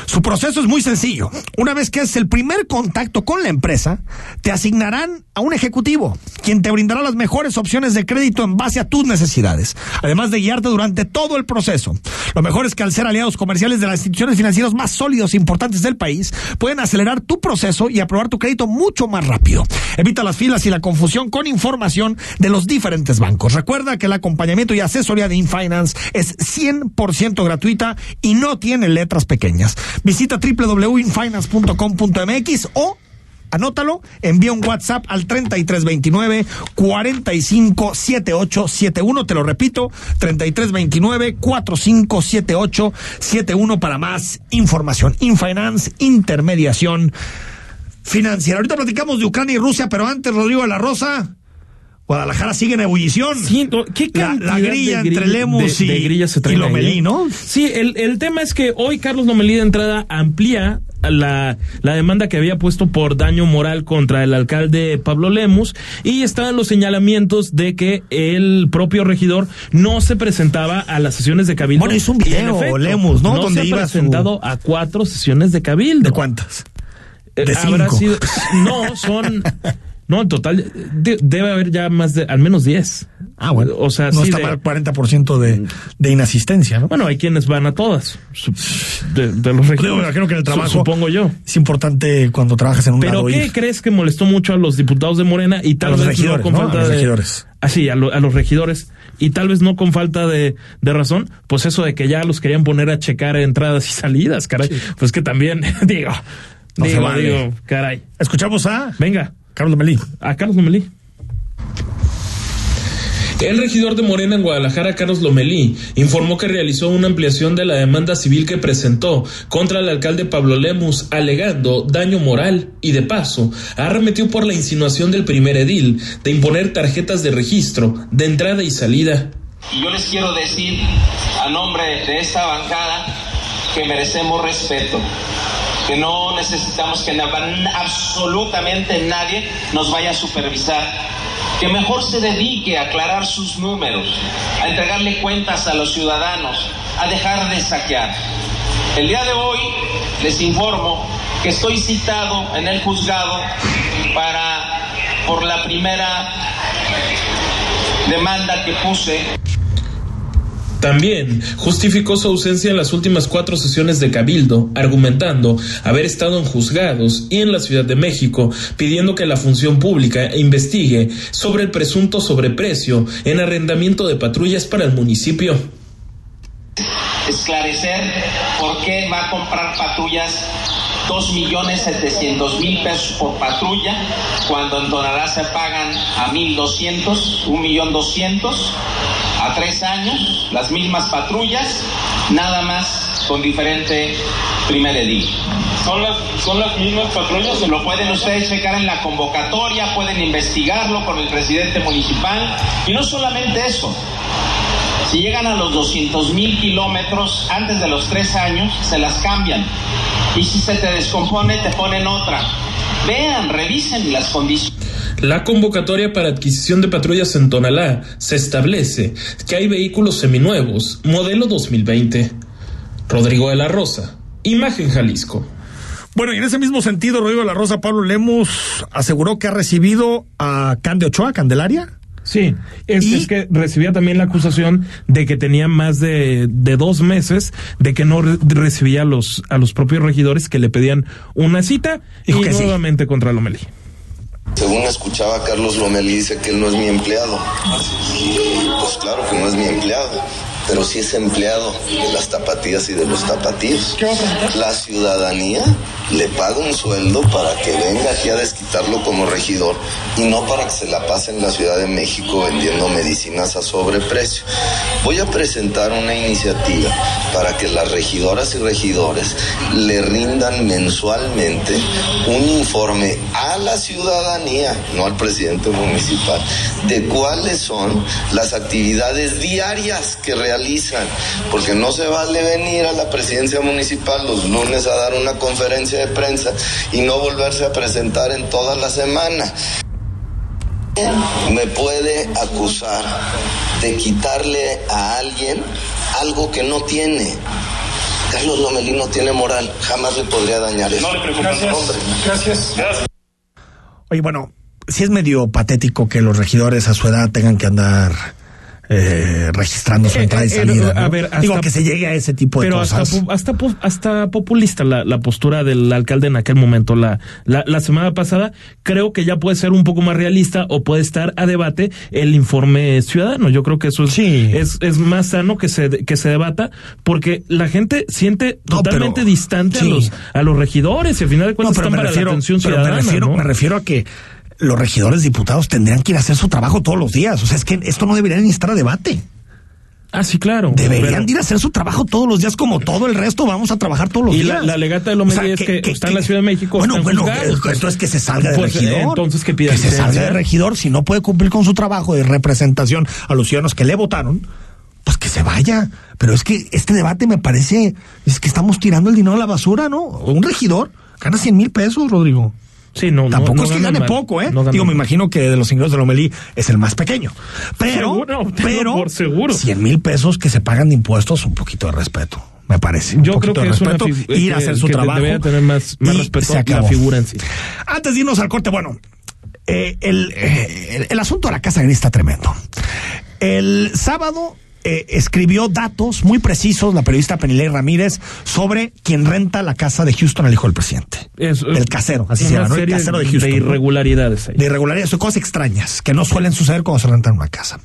Su proceso es muy sencillo. Una vez que es el primer contacto con la empresa, te asignarán a un ejecutivo, quien te brindará las mejores opciones de crédito en base a tus necesidades, además de guiarte durante todo el proceso. Lo mejor es que al ser aliados comerciales de las instituciones financieras más sólidos e importantes del país, pueden acelerar tu proceso y aprobar tu crédito mucho más rápido. Evita las filas y la confusión con información de los diferentes bancos. Recuerda que el acompañamiento y asesoría de InFinance es 100% gratuita y no tiene letras pequeñas. Visita www.infinance.com.mx o Anótalo, envía un WhatsApp al 3329 457871, te lo repito, 3329 457871 para más información. Infinance, intermediación financiera. Ahorita platicamos de Ucrania y Rusia, pero antes, Rodrigo de la Rosa. Guadalajara sigue en ebullición. Sí, ¿qué la, la grilla de, entre Lemus de, y, de se y Lomelí, ahí? ¿no? Sí, el, el tema es que hoy Carlos Lomelí de entrada amplía la, la demanda que había puesto por daño moral contra el alcalde Pablo Lemus y estaban los señalamientos de que el propio regidor no se presentaba a las sesiones de cabildo. Bueno, hizo un video, efecto, Lemus, ¿no? No Donde se iba ha su- presentado a cuatro sesiones de cabildo. ¿De cuántas? Eh, De habrá sido- no, son. No, en total, de- debe haber ya más de, al menos 10. Ah, bueno. O sea, no sí está de- mal el 40% de, de inasistencia, ¿no? Bueno, hay quienes van a todas. De, de los regidores. imagino que el trabajo Supongo yo. es importante cuando trabajas en un Pero ¿qué ir. crees que molestó mucho a los diputados de Morena y tal A los vez regidores, no con ¿no? falta A los de regidores. Ah, sí, a, lo- a los regidores y tal vez no con falta de, de razón, pues eso de que ya los querían poner a checar entradas y salidas, caray. Pues que también digo, No se vale. digo, caray. Escuchamos a Venga, Carlos Melí. a Carlos Lomelí. El regidor de Morena en Guadalajara, Carlos Lomelí, informó que realizó una ampliación de la demanda civil que presentó contra el alcalde Pablo Lemus, alegando daño moral y, de paso, arremetió por la insinuación del primer edil de imponer tarjetas de registro de entrada y salida. Y yo les quiero decir a nombre de esta bancada que merecemos respeto, que no necesitamos que absolutamente nadie nos vaya a supervisar, que mejor se dedique a aclarar sus números, a entregarle cuentas a los ciudadanos, a dejar de saquear. El día de hoy les informo que estoy citado en el juzgado para por la primera demanda que puse También justificó su ausencia en las últimas cuatro sesiones de Cabildo, argumentando haber estado en juzgados y en la Ciudad de México, pidiendo que la función pública investigue sobre el presunto sobreprecio en arrendamiento de patrullas para el municipio. esclarecer por qué va a comprar patrullas dos millones setecientos mil pesos por patrulla cuando en Tonalá se pagan a mil doscientos, un millón doscientos a tres años las mismas patrullas nada más con diferente primer edil. ¿Son las, ¿Son las mismas patrullas? Lo pueden ustedes checar en la convocatoria, pueden investigarlo con el presidente municipal. Y no solamente eso, si llegan a los 200 mil kilómetros antes de los tres años, se las cambian. Y si se te descompone, te ponen otra. Vean, revisen las condiciones. La convocatoria para adquisición de patrullas en Tonalá se establece que hay vehículos seminuevos, modelo 2020. Rodrigo de la Rosa, Imagen Jalisco. Bueno, y en ese mismo sentido, Rodrigo de la Rosa, Pablo Lemos aseguró que ha recibido a Cande Ochoa, Candelaria. Sí, es, es, que recibía también la acusación de que tenía más de, de dos meses de que no re recibía a los, a los propios regidores que le pedían una cita y nuevamente sí. contra Lomelí. Según escuchaba Carlos Lomelí dice que él no es mi empleado. Pues claro que no es mi empleado pero sí es empleado de las tapatías y de los tapatíos. La ciudadanía le paga un sueldo para que venga aquí a desquitarlo como regidor y no para que se la pase en la Ciudad de México vendiendo medicinas a sobreprecio. Voy a presentar una iniciativa para que las regidoras y regidores le rindan mensualmente un informe a la ciudadanía, no al presidente municipal, de cuáles son las actividades diarias que realizan realizan, porque no se vale venir a la presidencia municipal los lunes a dar una conferencia de prensa y no volverse a presentar en toda la semana. Me puede acusar de quitarle a alguien algo que no tiene. Carlos Lomelí no tiene moral, jamás le podría dañar eso. No le preocupes, hombre. Gracias. Gracias. Oye, bueno, sí es medio patético que los regidores a su edad tengan que andar eh, registrando su entrada y salida. ¿no? A ver, hasta, Digo que se llegue a ese tipo de pero cosas. Hasta, hasta, hasta populista la, la, postura del alcalde en aquel momento. La, la, la, semana pasada creo que ya puede ser un poco más realista o puede estar a debate el informe ciudadano. Yo creo que eso es, sí. es, es, más sano que se, que se debata porque la gente siente no, totalmente pero, distante sí. a, los, a los regidores y al final de cuentas no, están para refiero, la atención ciudadana. Me refiero, ¿no? me refiero a que los regidores diputados tendrían que ir a hacer su trabajo todos los días. O sea, es que esto no debería ni estar a debate. Ah, sí, claro. Deberían pero... ir a hacer su trabajo todos los días como todo el resto. Vamos a trabajar todos los y días. Y la, la, legata de Lomelí o sea, es que, que, está que, en la Ciudad de México. Bueno, bueno, juzgados, pues, esto es que se salga de pues, regidor. Entonces, que pida Que se salga de regidor. Si no puede cumplir con su trabajo de representación a los ciudadanos que le votaron, pues que se vaya. Pero es que este debate me parece, es que estamos tirando el dinero a la basura, ¿no? Un regidor gana 100 mil pesos, Rodrigo. Sí, no, Tampoco no, es que gane poco, ¿eh? Digo, me imagino que de los ingresos de Lomelí es el más pequeño. Pero, seguro, pero, por seguro. 100 mil pesos que se pagan de impuestos, un poquito de respeto, me parece. Yo un creo que de es respeto, una ir a hacer su que trabajo. Debería tener más, más respeto a la figura en sí. Antes de irnos al corte, bueno, eh, el, eh, el, el asunto de la Casa Gris está tremendo. El sábado eh, escribió datos muy precisos la periodista Penilei Ramírez sobre quien renta la casa de Houston al hijo del presidente. Es, el casero, así se llama, ¿no? El casero de Houston. De irregularidades. Ahí. De irregularidades, son cosas extrañas que no suelen suceder cuando se renta en una casa.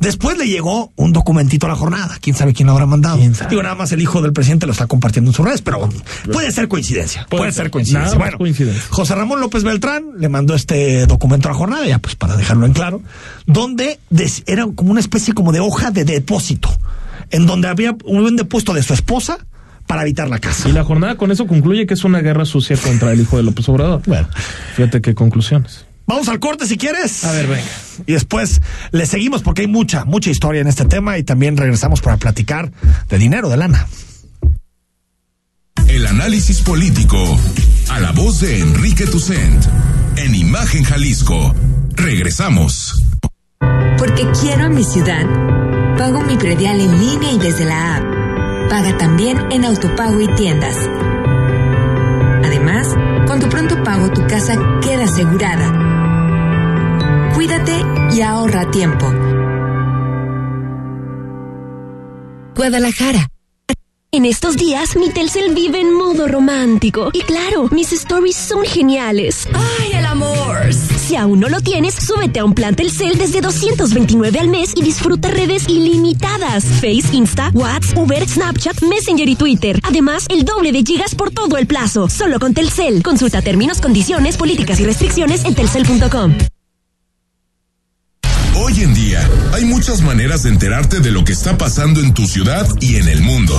Después le llegó un documentito a la jornada. ¿Quién sabe quién lo habrá mandado? Digo, nada más el hijo del presidente lo está compartiendo en sus redes, pero puede ser coincidencia. Puede, puede ser coincidencia. Nada bueno, coincidencia. José Ramón López Beltrán le mandó este documento a la jornada, ya pues para dejarlo en claro, donde era como una especie como de hoja de depósito en donde había un depuesto de su esposa para evitar la casa. Y la jornada con eso concluye que es una guerra sucia contra el hijo de López Obrador. Bueno, fíjate qué conclusiones. Vamos al corte si quieres. A ver, venga. Y después le seguimos porque hay mucha, mucha historia en este tema y también regresamos para platicar de dinero, de lana. El análisis político a la voz de Enrique Tucent en Imagen Jalisco. Regresamos. Porque quiero a mi ciudad. Pago mi predial en línea y desde la app. Paga también en autopago y tiendas. Además, con tu pronto pago tu casa queda asegurada. Cuídate y ahorra tiempo. Guadalajara. En estos días, mi Telcel vive en modo romántico. Y claro, mis stories son geniales. ¡Ay, el amor! Si aún no lo tienes, súbete a un plan Telcel desde 229 al mes y disfruta redes ilimitadas. Face, Insta, WhatsApp, Uber, Snapchat, Messenger y Twitter. Además, el doble de gigas por todo el plazo. Solo con Telcel. Consulta términos, condiciones, políticas y restricciones en telcel.com. Hoy en día hay muchas maneras de enterarte de lo que está pasando en tu ciudad y en el mundo.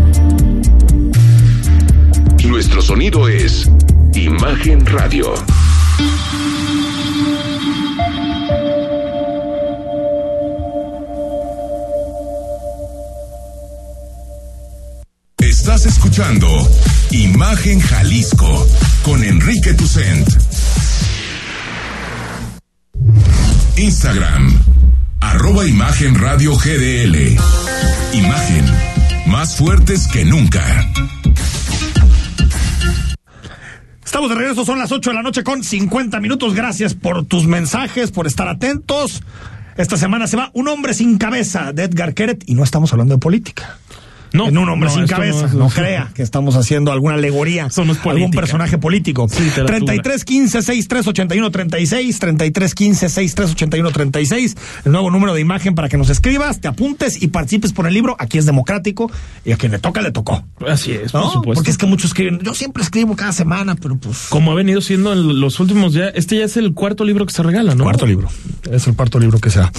Nuestro sonido es Imagen Radio. Estás escuchando Imagen Jalisco con Enrique Tucent. Instagram, arroba Imagen Radio GDL. Imagen, más fuertes que nunca. Estamos de regreso, son las 8 de la noche con 50 minutos. Gracias por tus mensajes, por estar atentos. Esta semana se va Un hombre sin cabeza de Edgar Keret y no estamos hablando de política. No, en un hombre no, sin cabeza. no crea que estamos haciendo alguna alegoría. algún personaje político. literatura. 33 15 63 81 36. 33 15 63 81 36. El nuevo número de imagen para que nos escribas, te apuntes y participes por el libro. Aquí es democrático y a quien le toca, le tocó. Así es, ¿No? por supuesto. Porque es que muchos escriben. Yo siempre escribo cada semana, pero pues. Como ha venido siendo en los últimos ya, este ya es el cuarto libro que se regala, ¿no? Cuarto libro. Es el cuarto libro que se da.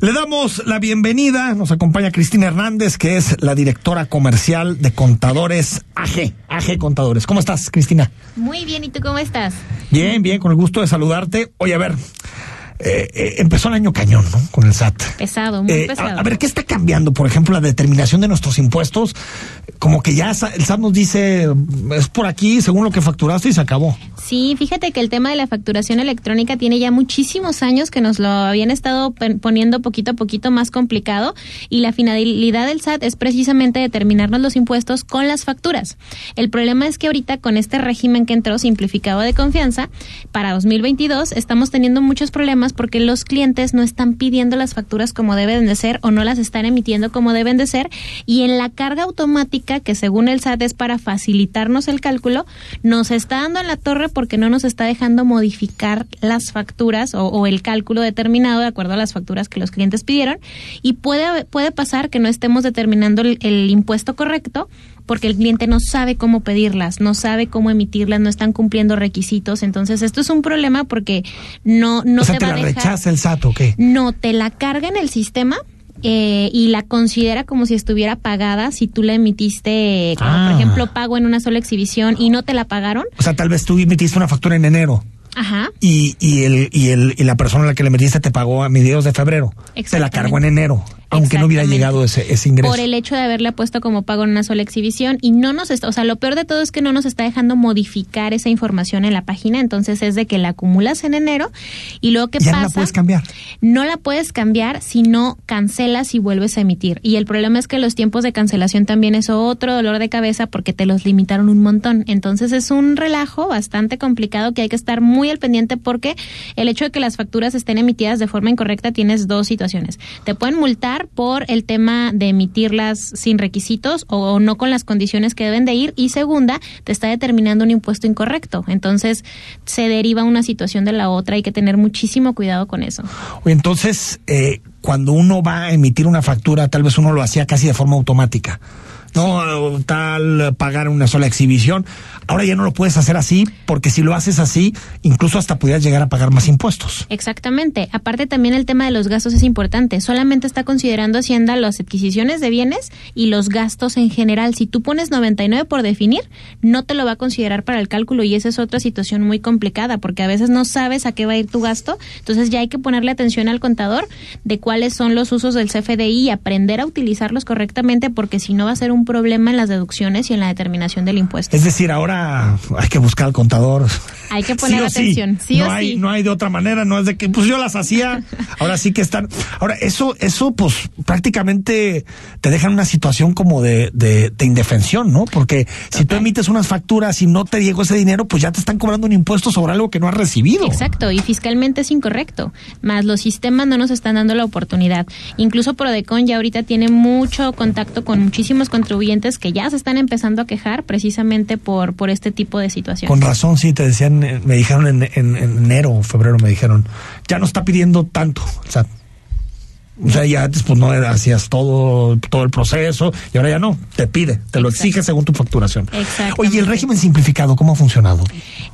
Le damos la bienvenida. Nos acompaña Cristina Hernández, que es la directora comercial de Contadores AG. AG Contadores. ¿Cómo estás, Cristina? Muy bien, ¿y tú cómo estás? Bien, bien, con el gusto de saludarte. Oye, a ver. Eh, eh, empezó el año cañón, ¿no? Con el SAT. Pesado, muy Eh, pesado. a, a ver, ¿qué está cambiando? Por ejemplo, la determinación de nuestros impuestos. Como que ya el SAT nos dice, es por aquí, según lo que facturaste y se acabó. Sí, fíjate que el tema de la facturación electrónica tiene ya muchísimos años que nos lo habían estado poniendo poquito a poquito más complicado y la finalidad del SAT es precisamente determinarnos los impuestos con las facturas. El problema es que ahorita con este régimen que entró simplificado de confianza para 2022 estamos teniendo muchos problemas porque los clientes no están pidiendo las facturas como deben de ser o no las están emitiendo como deben de ser. Y en la carga automática que según el SAT es para facilitarnos el cálculo nos está dando en la torre porque no nos está dejando modificar las facturas o, el cálculo determinado de acuerdo a las facturas que los clientes pidieron. Y puede puede pasar que no estemos determinando el, el impuesto correcto porque el cliente no sabe cómo pedirlas, no sabe cómo emitirlas, no están cumpliendo requisitos. Entonces, esto es un problema porque no, no o sea, te ¿te va la a dejar. rechaza el SAT o qué? No, te la carga en el sistema. eh, y la considera como si estuviera pagada si tú la emitiste, como Ah. por ejemplo, pago en una sola exhibición y no te la pagaron. O sea, tal vez tú emitiste una factura en enero. Ajá. y, y, el, y, el, y la persona a la que le metiste te pagó a mediados de febrero. Te la cargó en enero, aunque no hubiera llegado ese, ese ingreso. Por el hecho de haberle puesto como pago en una sola exhibición y no nos está, o sea, lo peor de todo es que no nos está dejando modificar esa información en la página, entonces es de que la acumulas en enero y luego ya pasa? no la puedes cambiar. no la puedes cambiar si no cancelas y vuelves a emitir. Y el problema es que los tiempos de cancelación también es otro dolor de cabeza porque te los limitaron un montón. Entonces es un relajo bastante complicado que hay que estar muy al pendiente porque el hecho de que las facturas estén emitidas de forma incorrecta tienes dos situaciones. Te pueden multar por el tema de emitirlas sin requisitos o no con las condiciones que deben de ir y segunda, te está determinando un impuesto incorrecto. Entonces se deriva una situación de la otra, hay que tener muchísimo cuidado con eso. Entonces, eh, cuando uno va a emitir una factura, tal vez uno lo hacía casi de forma automática. No tal pagar una sola exhibición. Ahora ya no lo puedes hacer así, porque si lo haces así, incluso hasta pudieras llegar a pagar más impuestos. Exactamente. Aparte también el tema de los gastos es importante. Solamente está considerando Hacienda las adquisiciones de bienes y los gastos en general. Si tú pones 99 por definir, no te lo va a considerar para el cálculo y esa es otra situación muy complicada porque a veces no sabes a qué va a ir tu gasto. Entonces ya hay que ponerle atención al contador de cuáles son los usos del CFDI y aprender a utilizarlos correctamente porque si no va a ser un problema en las deducciones y en la determinación del impuesto. Es decir, ahora hay que buscar al contador. Hay que poner atención, sí, no o hay, sí. No hay de otra manera, no es de que pues yo las hacía, ahora sí que están. Ahora, eso, eso pues prácticamente te deja en una situación como de, de, de indefensión, ¿no? Porque si tú emites unas facturas y no te llegó ese dinero, pues ya te están cobrando un impuesto sobre algo que no has recibido. Exacto, y fiscalmente es incorrecto. Más los sistemas no nos están dando la oportunidad. Incluso Prodecon ya ahorita tiene mucho contacto con muchísimos contribuyentes que ya se están empezando a quejar precisamente por, por este tipo de situaciones. Con razón, sí, te decían, me dijeron en, en- en enero o febrero, me dijeron, ya no está pidiendo tanto. O sea, o sea, ya antes pues no hacías todo, todo el proceso y ahora ya no, te pide, te lo exige según tu facturación. Exactamente. Oye, ¿y el régimen simplificado cómo ha funcionado?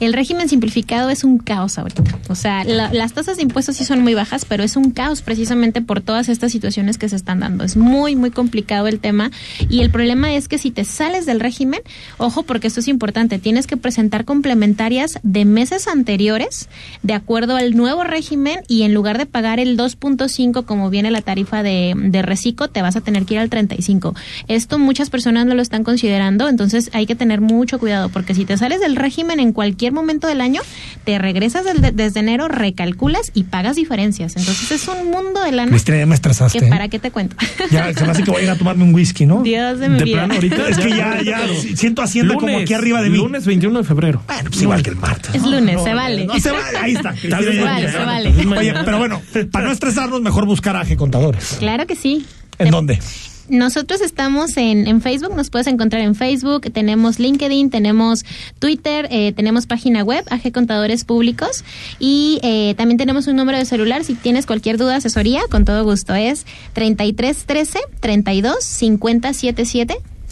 El régimen simplificado es un caos ahorita. O sea, la- las tasas de impuestos sí son muy bajas, pero es un caos precisamente por todas estas situaciones que se están dando. Es muy, muy complicado el tema. Y el problema es que si te sales del régimen, ojo, porque esto es importante, tienes que presentar complementarias de meses anteriores de acuerdo al nuevo régimen y en lugar de pagar el 2.5 como viene la tarifa de, de reciclo, te vas a tener que ir al 35. Esto muchas personas no lo están considerando, entonces hay que tener mucho cuidado porque si te sales del régimen en cualquier momento del año, te regresas del- desde enero, recalculas y pagas diferencias. Entonces es un mundo de lana. Cristina, ya me estresaste. que ¿eh? para qué te cuento. Ya se me hace que voy a ir a tomarme un whisky, ¿no? Dios de mi De vida. plano, ahorita. Es que ya, ya siento Hacienda como aquí arriba de mí. Lunes 21 de febrero. Bueno, pues igual que el martes. Es lunes, se vale. No se vale, ahí está. Tal vez ya vale, se vale. Oye, pero bueno, para no estresarnos, mejor buscar a Aje Contadores. Claro que sí. ¿En dónde? Nosotros estamos en, en Facebook, nos puedes encontrar en Facebook, tenemos LinkedIn, tenemos Twitter, eh, tenemos página web, AG Contadores Públicos, y eh, también tenemos un número de celular, si tienes cualquier duda, asesoría, con todo gusto, es 3313 32 50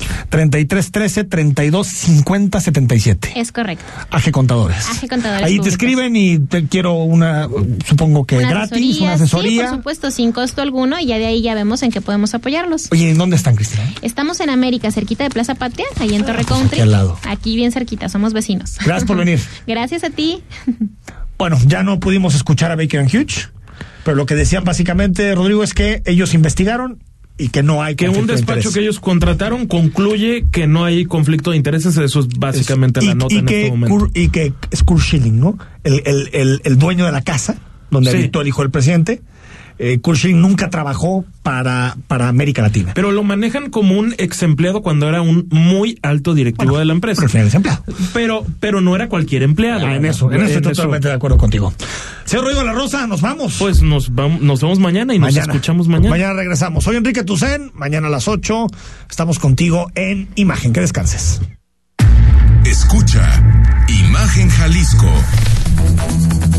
77. 33 13 32 50 77. Es correcto. AG Contadores. AG Contadores Ahí te escriben y te quiero una, supongo que Una gratis, una Sí, asesoría. por supuesto, sin costo alguno, y ya de ahí ya vemos en qué podemos apoyarlos. Oye, ¿en dónde están, Cristina? Estamos en América, cerquita de Plaza Patria, ahí en Torre Country. aquí al lado. Aquí bien cerquita, somos vecinos. Gracias por venir. Gracias a ti. Bueno, ya no pudimos escuchar a Baker and Hughes, pero lo que decían básicamente, Rodrigo, es que ellos investigaron y que no hay Que un de despacho que ellos contrataron concluye que no hay conflicto de intereses. Eso es básicamente la y, nota y en que este momento. Y que es Kurt Schilling, ¿no? El, el, el, el dueño de la casa donde Sí. habitó el hijo del presidente. Eh, nunca trabajó para, para América Latina. Pero lo manejan como un ex empleado cuando era un muy alto directivo de la empresa. Pero empleado. Pero, pero no era cualquier empleado. Ah, en eso, en eso estoy totalmente de acuerdo contigo. Señor Rodrigo La Rosa, nos vamos. Pues nos, vamos, nos vemos mañana y nos escuchamos mañana. Mañana regresamos. Soy Enrique Tucen, mañana a las 8 estamos contigo en Imagen. Que descanses. Escucha Imagen Jalisco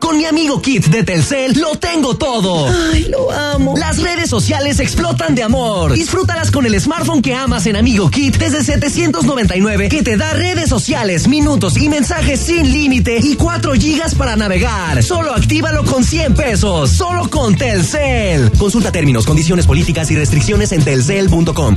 Con mi amigo Kit de Telcel lo tengo todo. Ay, lo amo. Las redes sociales explotan de amor. Disfrútalas con el smartphone que amas en Amigo Kit desde 799 que te da redes sociales, minutos y mensajes sin límite y 4 gigas para navegar. Solo actívalo con 100 pesos. Solo con Telcel. Consulta términos, condiciones políticas y restricciones en telcel.com.